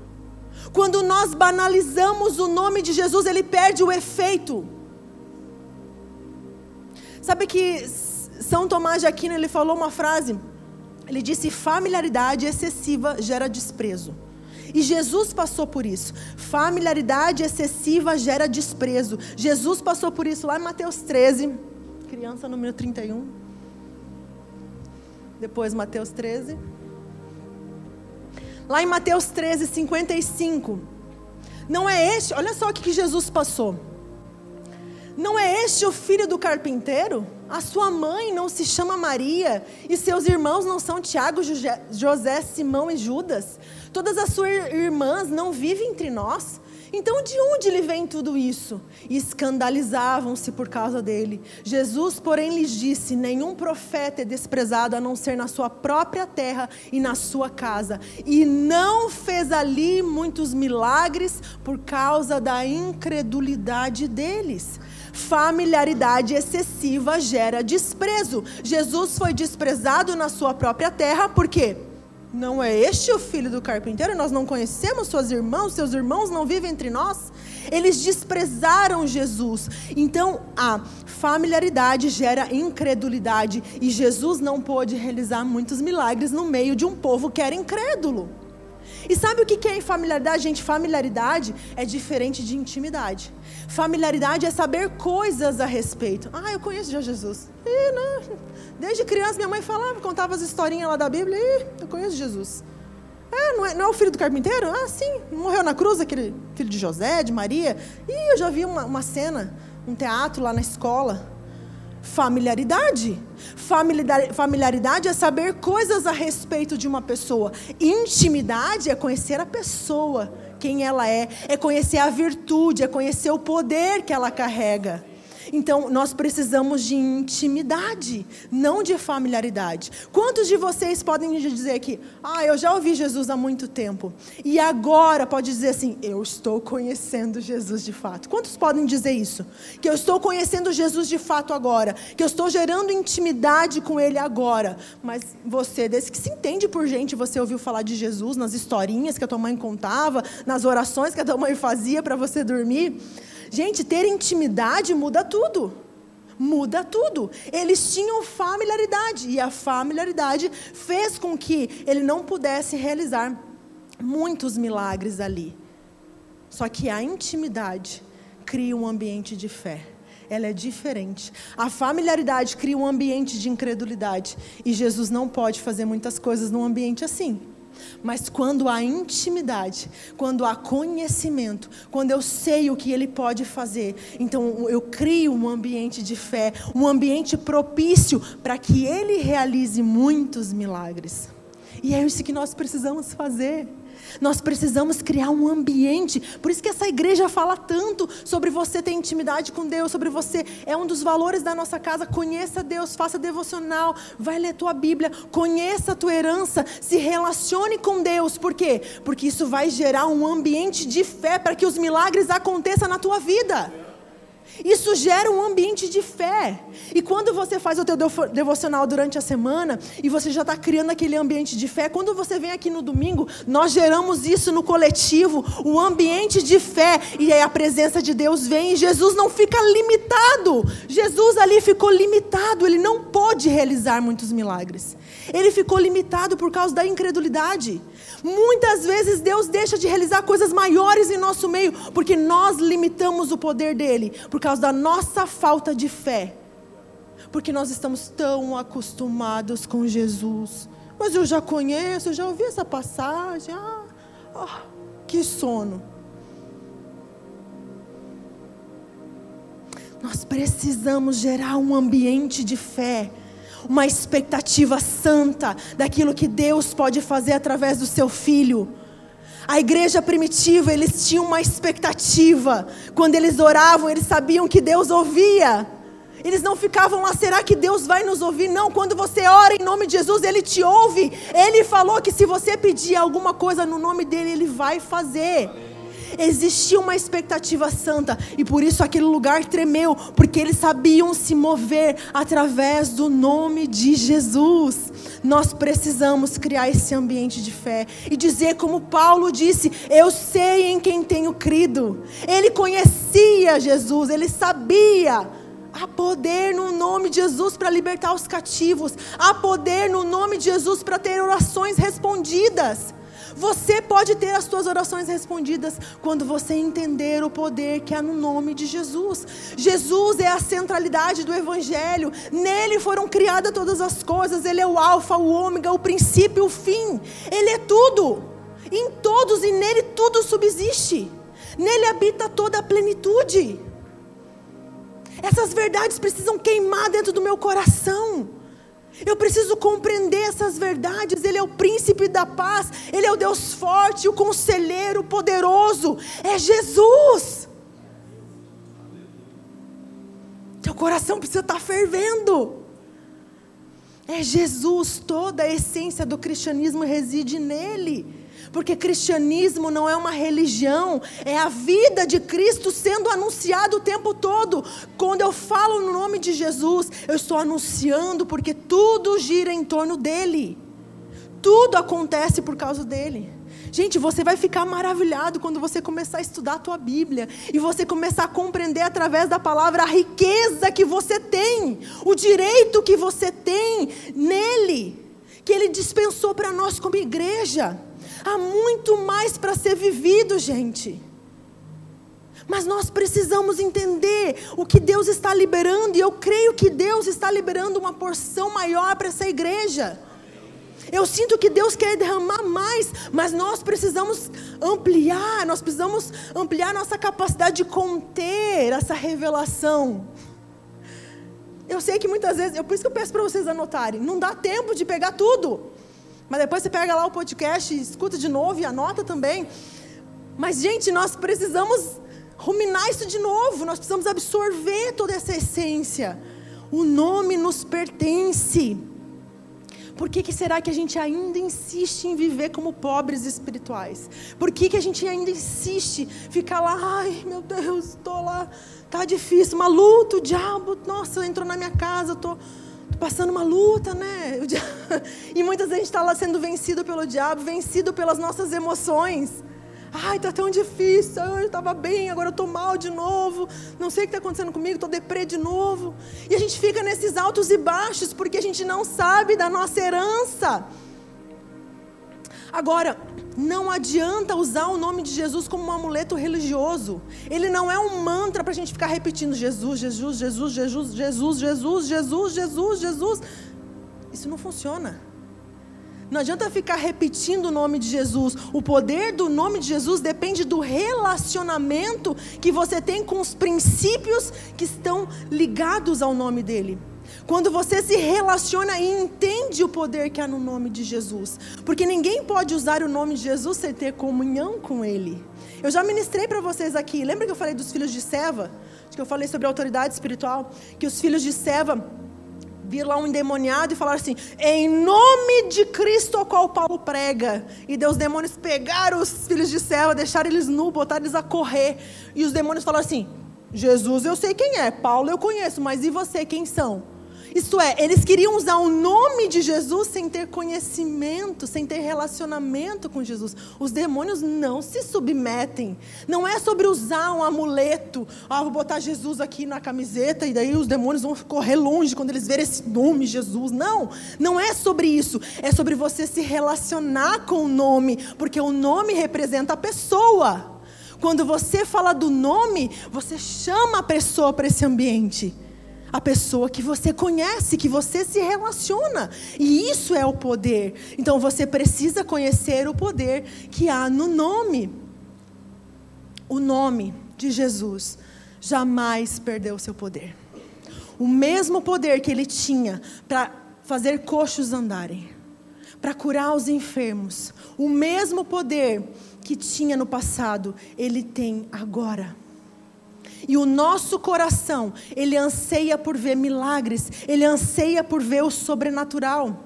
Quando nós banalizamos o nome de Jesus, ele perde o efeito. Sabe que São Tomás de Aquino ele falou uma frase. Ele disse: familiaridade excessiva gera desprezo. E Jesus passou por isso. Familiaridade excessiva gera desprezo. Jesus passou por isso lá em Mateus 13, criança número 31. Depois Mateus 13. Lá em Mateus 13, 55. Não é este, olha só o que Jesus passou. Não é este o filho do carpinteiro? A sua mãe não se chama Maria, e seus irmãos não são Tiago, José, Simão e Judas? Todas as suas irmãs não vivem entre nós? Então, de onde lhe vem tudo isso? E escandalizavam-se por causa dele. Jesus, porém, lhes disse: Nenhum profeta é desprezado a não ser na sua própria terra e na sua casa. E não fez ali muitos milagres por causa da incredulidade deles. Familiaridade excessiva gera desprezo. Jesus foi desprezado na sua própria terra, por quê? Não é este o filho do carpinteiro? Nós não conhecemos suas irmãos, seus irmãos não vivem entre nós? Eles desprezaram Jesus. Então, a familiaridade gera incredulidade e Jesus não pôde realizar muitos milagres no meio de um povo que era incrédulo. E sabe o que é familiaridade, gente? Familiaridade é diferente de intimidade. Familiaridade é saber coisas a respeito. Ah, eu conheço já Jesus. Não. Desde criança minha mãe falava, contava as historinhas lá da Bíblia. Ih, eu conheço Jesus. É não, é, não é o filho do carpinteiro? Ah, sim. Morreu na cruz, aquele filho de José, de Maria. Ih, eu já vi uma, uma cena, um teatro lá na escola. Familiaridade. Familiaridade é saber coisas a respeito de uma pessoa. Intimidade é conhecer a pessoa, quem ela é, é conhecer a virtude, é conhecer o poder que ela carrega. Então, nós precisamos de intimidade, não de familiaridade. Quantos de vocês podem dizer que, ah, eu já ouvi Jesus há muito tempo, e agora pode dizer assim, eu estou conhecendo Jesus de fato? Quantos podem dizer isso? Que eu estou conhecendo Jesus de fato agora, que eu estou gerando intimidade com Ele agora. Mas você, desde que se entende por gente, você ouviu falar de Jesus nas historinhas que a tua mãe contava, nas orações que a tua mãe fazia para você dormir. Gente, ter intimidade muda tudo. Muda tudo. Eles tinham familiaridade e a familiaridade fez com que ele não pudesse realizar muitos milagres ali. Só que a intimidade cria um ambiente de fé. Ela é diferente. A familiaridade cria um ambiente de incredulidade. E Jesus não pode fazer muitas coisas num ambiente assim. Mas quando há intimidade, quando há conhecimento, quando eu sei o que ele pode fazer, então eu crio um ambiente de fé, um ambiente propício para que ele realize muitos milagres. E é isso que nós precisamos fazer. Nós precisamos criar um ambiente. Por isso que essa igreja fala tanto sobre você ter intimidade com Deus, sobre você. É um dos valores da nossa casa. Conheça Deus, faça devocional, vai ler tua Bíblia, conheça a tua herança, se relacione com Deus. Por quê? Porque isso vai gerar um ambiente de fé para que os milagres aconteçam na tua vida. Isso gera um ambiente de fé. E quando você faz o teu devocional durante a semana e você já está criando aquele ambiente de fé, quando você vem aqui no domingo, nós geramos isso no coletivo, o um ambiente de fé. E aí a presença de Deus vem e Jesus não fica limitado. Jesus ali ficou limitado, ele não pôde realizar muitos milagres. Ele ficou limitado por causa da incredulidade. Muitas vezes Deus deixa de realizar coisas maiores em nosso meio, porque nós limitamos o poder dele, por causa da nossa falta de fé. Porque nós estamos tão acostumados com Jesus. Mas eu já conheço, eu já ouvi essa passagem. Ah, ah que sono. Nós precisamos gerar um ambiente de fé uma expectativa santa daquilo que Deus pode fazer através do seu filho. A igreja primitiva, eles tinham uma expectativa. Quando eles oravam, eles sabiam que Deus ouvia. Eles não ficavam lá, será que Deus vai nos ouvir? Não, quando você ora em nome de Jesus, Ele te ouve. Ele falou que se você pedir alguma coisa no nome dEle, Ele vai fazer. Existia uma expectativa santa e por isso aquele lugar tremeu, porque eles sabiam se mover através do nome de Jesus. Nós precisamos criar esse ambiente de fé e dizer, como Paulo disse: Eu sei em quem tenho crido. Ele conhecia Jesus, ele sabia. Há poder no nome de Jesus para libertar os cativos. Há poder no nome de Jesus para ter orações respondidas. Você pode ter as suas orações respondidas quando você entender o poder que há no nome de Jesus. Jesus é a centralidade do Evangelho. Nele foram criadas todas as coisas. Ele é o Alfa, o Ômega, o princípio, o fim. Ele é tudo. Em todos e nele tudo subsiste. Nele habita toda a plenitude. Essas verdades precisam queimar dentro do meu coração. Eu preciso compreender essas verdades. Ele é o príncipe da paz, ele é o Deus forte, o conselheiro poderoso. É Jesus. Teu coração precisa estar fervendo. É Jesus, toda a essência do cristianismo reside nele. Porque cristianismo não é uma religião, é a vida de Cristo sendo anunciado o tempo todo. Quando eu falo no nome de Jesus, eu estou anunciando porque tudo gira em torno dele. Tudo acontece por causa dele. Gente, você vai ficar maravilhado quando você começar a estudar a tua Bíblia e você começar a compreender através da palavra a riqueza que você tem, o direito que você tem nele, que ele dispensou para nós como igreja Há muito mais para ser vivido, gente. Mas nós precisamos entender o que Deus está liberando, e eu creio que Deus está liberando uma porção maior para essa igreja. Eu sinto que Deus quer derramar mais, mas nós precisamos ampliar, nós precisamos ampliar nossa capacidade de conter essa revelação. Eu sei que muitas vezes, eu, por isso que eu peço para vocês anotarem, não dá tempo de pegar tudo. Mas depois você pega lá o podcast, escuta de novo e anota também. Mas, gente, nós precisamos ruminar isso de novo, nós precisamos absorver toda essa essência. O nome nos pertence. Por que, que será que a gente ainda insiste em viver como pobres espirituais? Por que, que a gente ainda insiste ficar lá, ai meu Deus, estou lá, tá difícil, uma luta, o diabo, nossa, entrou na minha casa, estou passando uma luta, né? E muitas vezes a gente está lá sendo vencido pelo diabo, vencido pelas nossas emoções. Ai, está tão difícil. Eu estava bem, agora eu estou mal de novo. Não sei o que está acontecendo comigo, estou deprê de novo. E a gente fica nesses altos e baixos porque a gente não sabe da nossa herança. Agora, não adianta usar o nome de Jesus como um amuleto religioso. Ele não é um mantra para a gente ficar repetindo Jesus, Jesus, Jesus, Jesus, Jesus, Jesus, Jesus, Jesus, Jesus. Isso não funciona. Não adianta ficar repetindo o nome de Jesus. O poder do nome de Jesus depende do relacionamento que você tem com os princípios que estão ligados ao nome dele. Quando você se relaciona e entende o poder que há no nome de Jesus. Porque ninguém pode usar o nome de Jesus sem ter comunhão com ele. Eu já ministrei para vocês aqui. Lembra que eu falei dos filhos de Seva? Acho que eu falei sobre a autoridade espiritual. Que os filhos de Seva vir lá um endemoniado e falar assim: em nome de Cristo ao qual Paulo prega. E Deus demônios pegaram os filhos de Serva, deixaram eles nu, botaram eles a correr. E os demônios falaram assim: Jesus eu sei quem é, Paulo eu conheço, mas e você quem são? Isto é, eles queriam usar o nome de Jesus sem ter conhecimento, sem ter relacionamento com Jesus. Os demônios não se submetem. Não é sobre usar um amuleto. Ah, vou botar Jesus aqui na camiseta e daí os demônios vão correr longe quando eles verem esse nome Jesus. Não, não é sobre isso. É sobre você se relacionar com o nome, porque o nome representa a pessoa. Quando você fala do nome, você chama a pessoa para esse ambiente a pessoa que você conhece, que você se relaciona. E isso é o poder. Então você precisa conhecer o poder que há no nome. O nome de Jesus jamais perdeu seu poder. O mesmo poder que ele tinha para fazer coxos andarem, para curar os enfermos, o mesmo poder que tinha no passado, ele tem agora. E o nosso coração, ele anseia por ver milagres, ele anseia por ver o sobrenatural.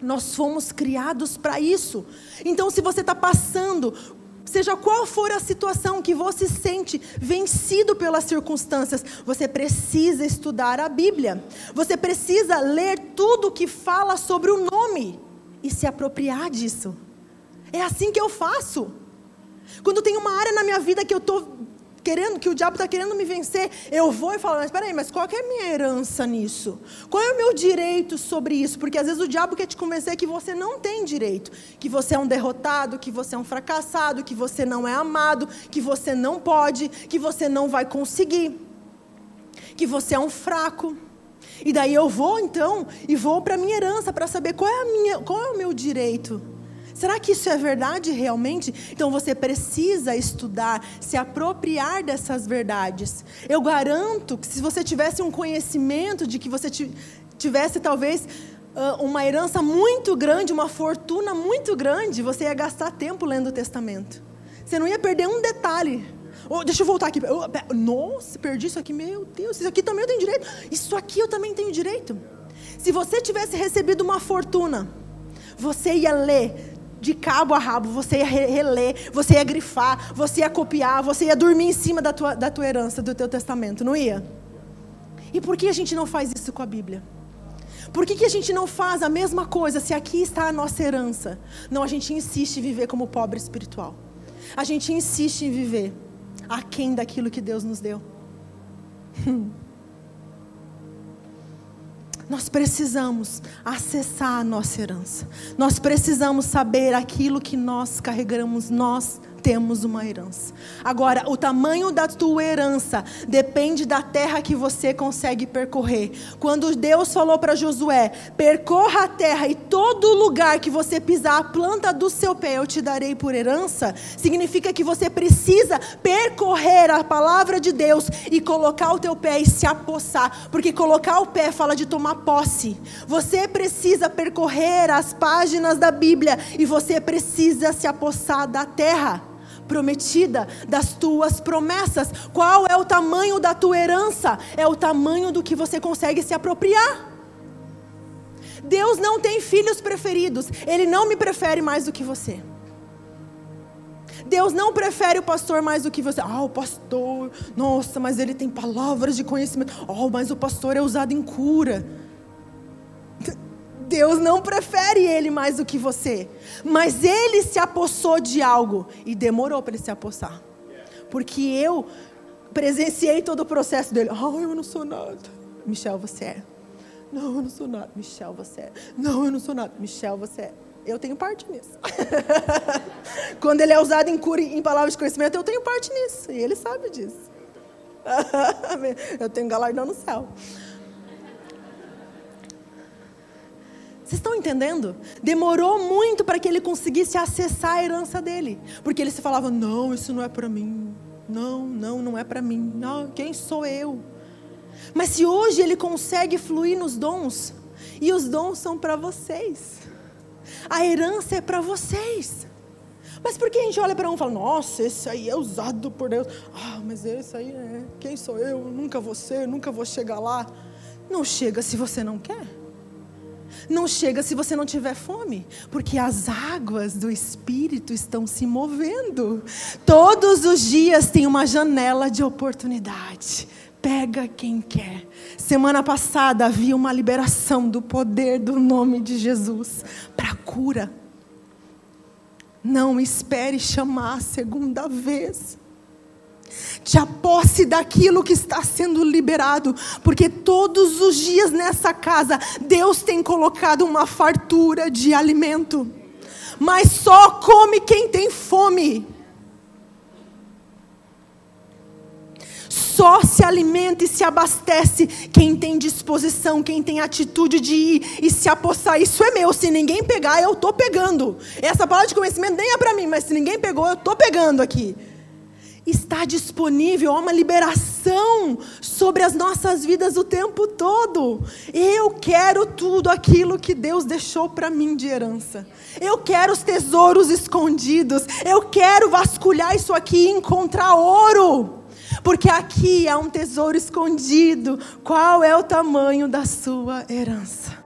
Nós fomos criados para isso. Então, se você está passando, seja qual for a situação que você sente vencido pelas circunstâncias, você precisa estudar a Bíblia. Você precisa ler tudo que fala sobre o nome e se apropriar disso. É assim que eu faço. Quando tem uma área na minha vida que eu estou querendo, que o diabo está querendo me vencer, eu vou e falo, mas peraí, mas qual é a minha herança nisso? Qual é o meu direito sobre isso? Porque às vezes o diabo quer te convencer que você não tem direito, que você é um derrotado, que você é um fracassado, que você não é amado, que você não pode, que você não vai conseguir, que você é um fraco. E daí eu vou então e vou para minha herança para saber qual é minha, qual é o meu direito. Será que isso é verdade realmente? Então você precisa estudar, se apropriar dessas verdades. Eu garanto que se você tivesse um conhecimento de que você tivesse talvez ah, uma herança muito grande, uma fortuna muito grande, você ia gastar tempo lendo o testamento. Você não ia perder um detalhe. Oh, deixa eu voltar aqui. Nossa, perdi isso aqui. Meu Deus, isso aqui também eu tenho direito. Isso aqui eu também tenho direito. Se você tivesse recebido uma fortuna, você ia ler de cabo a rabo, você ia reler, você ia grifar, você ia copiar, você ia dormir em cima da tua, da tua herança, do teu testamento, não ia? E por que a gente não faz isso com a Bíblia? Por que, que a gente não faz a mesma coisa se aqui está a nossa herança? Não, a gente insiste em viver como pobre espiritual. A gente insiste em viver aquém daquilo que Deus nos deu. Nós precisamos acessar a nossa herança. Nós precisamos saber aquilo que nós carregamos, nós temos uma herança. Agora, o tamanho da tua herança depende da terra que você consegue percorrer. Quando Deus falou para Josué: percorra a terra e todo lugar que você pisar a planta do seu pé eu te darei por herança, significa que você precisa percorrer a palavra de Deus e colocar o teu pé e se apossar, porque colocar o pé fala de tomar posse. Você precisa percorrer as páginas da Bíblia e você precisa se apossar da terra prometida, das tuas promessas. Qual é o tamanho da tua herança? É o tamanho do que você consegue se apropriar. Deus não tem filhos preferidos, Ele não me prefere mais do que você. Deus não prefere o pastor mais do que você. Ah, o pastor, nossa, mas ele tem palavras de conhecimento. Oh, mas o pastor é usado em cura. Deus não prefere ele mais do que você. Mas ele se apossou de algo e demorou para ele se apossar. Porque eu presenciei todo o processo dele. Ah, oh, eu não sou nada. Michel, você é. Não, eu não sou nada. Michel, você é. Não, eu não sou nada. Michel, você é. Eu tenho parte nisso. Quando ele é usado em cura em palavras de conhecimento, eu tenho parte nisso. E ele sabe disso. eu tenho galardão no céu. Vocês estão entendendo? Demorou muito para que ele conseguisse acessar a herança dele. Porque ele se falava: não, isso não é para mim. Não, não, não é para mim. Não, quem sou eu? Mas se hoje ele consegue fluir nos dons, e os dons são para vocês, a herança é para vocês. Mas por que a gente olha para um e fala: nossa, esse aí é usado por Deus. Ah, mas esse aí é. Quem sou eu? Nunca vou ser, nunca vou chegar lá. Não chega se você não quer. Não chega se você não tiver fome, porque as águas do Espírito estão se movendo. Todos os dias tem uma janela de oportunidade. Pega quem quer. Semana passada havia uma liberação do poder do nome de Jesus para cura. Não espere chamar a segunda vez te aposse daquilo que está sendo liberado, porque todos os dias nessa casa Deus tem colocado uma fartura de alimento, mas só come quem tem fome. Só se alimenta e se abastece quem tem disposição, quem tem atitude de ir e se apossar. Isso é meu. Se ninguém pegar, eu estou pegando. Essa palavra de conhecimento nem é para mim, mas se ninguém pegou, eu estou pegando aqui está disponível, há uma liberação sobre as nossas vidas o tempo todo. Eu quero tudo aquilo que Deus deixou para mim de herança. Eu quero os tesouros escondidos. Eu quero vasculhar isso aqui e encontrar ouro. Porque aqui há um tesouro escondido. Qual é o tamanho da sua herança?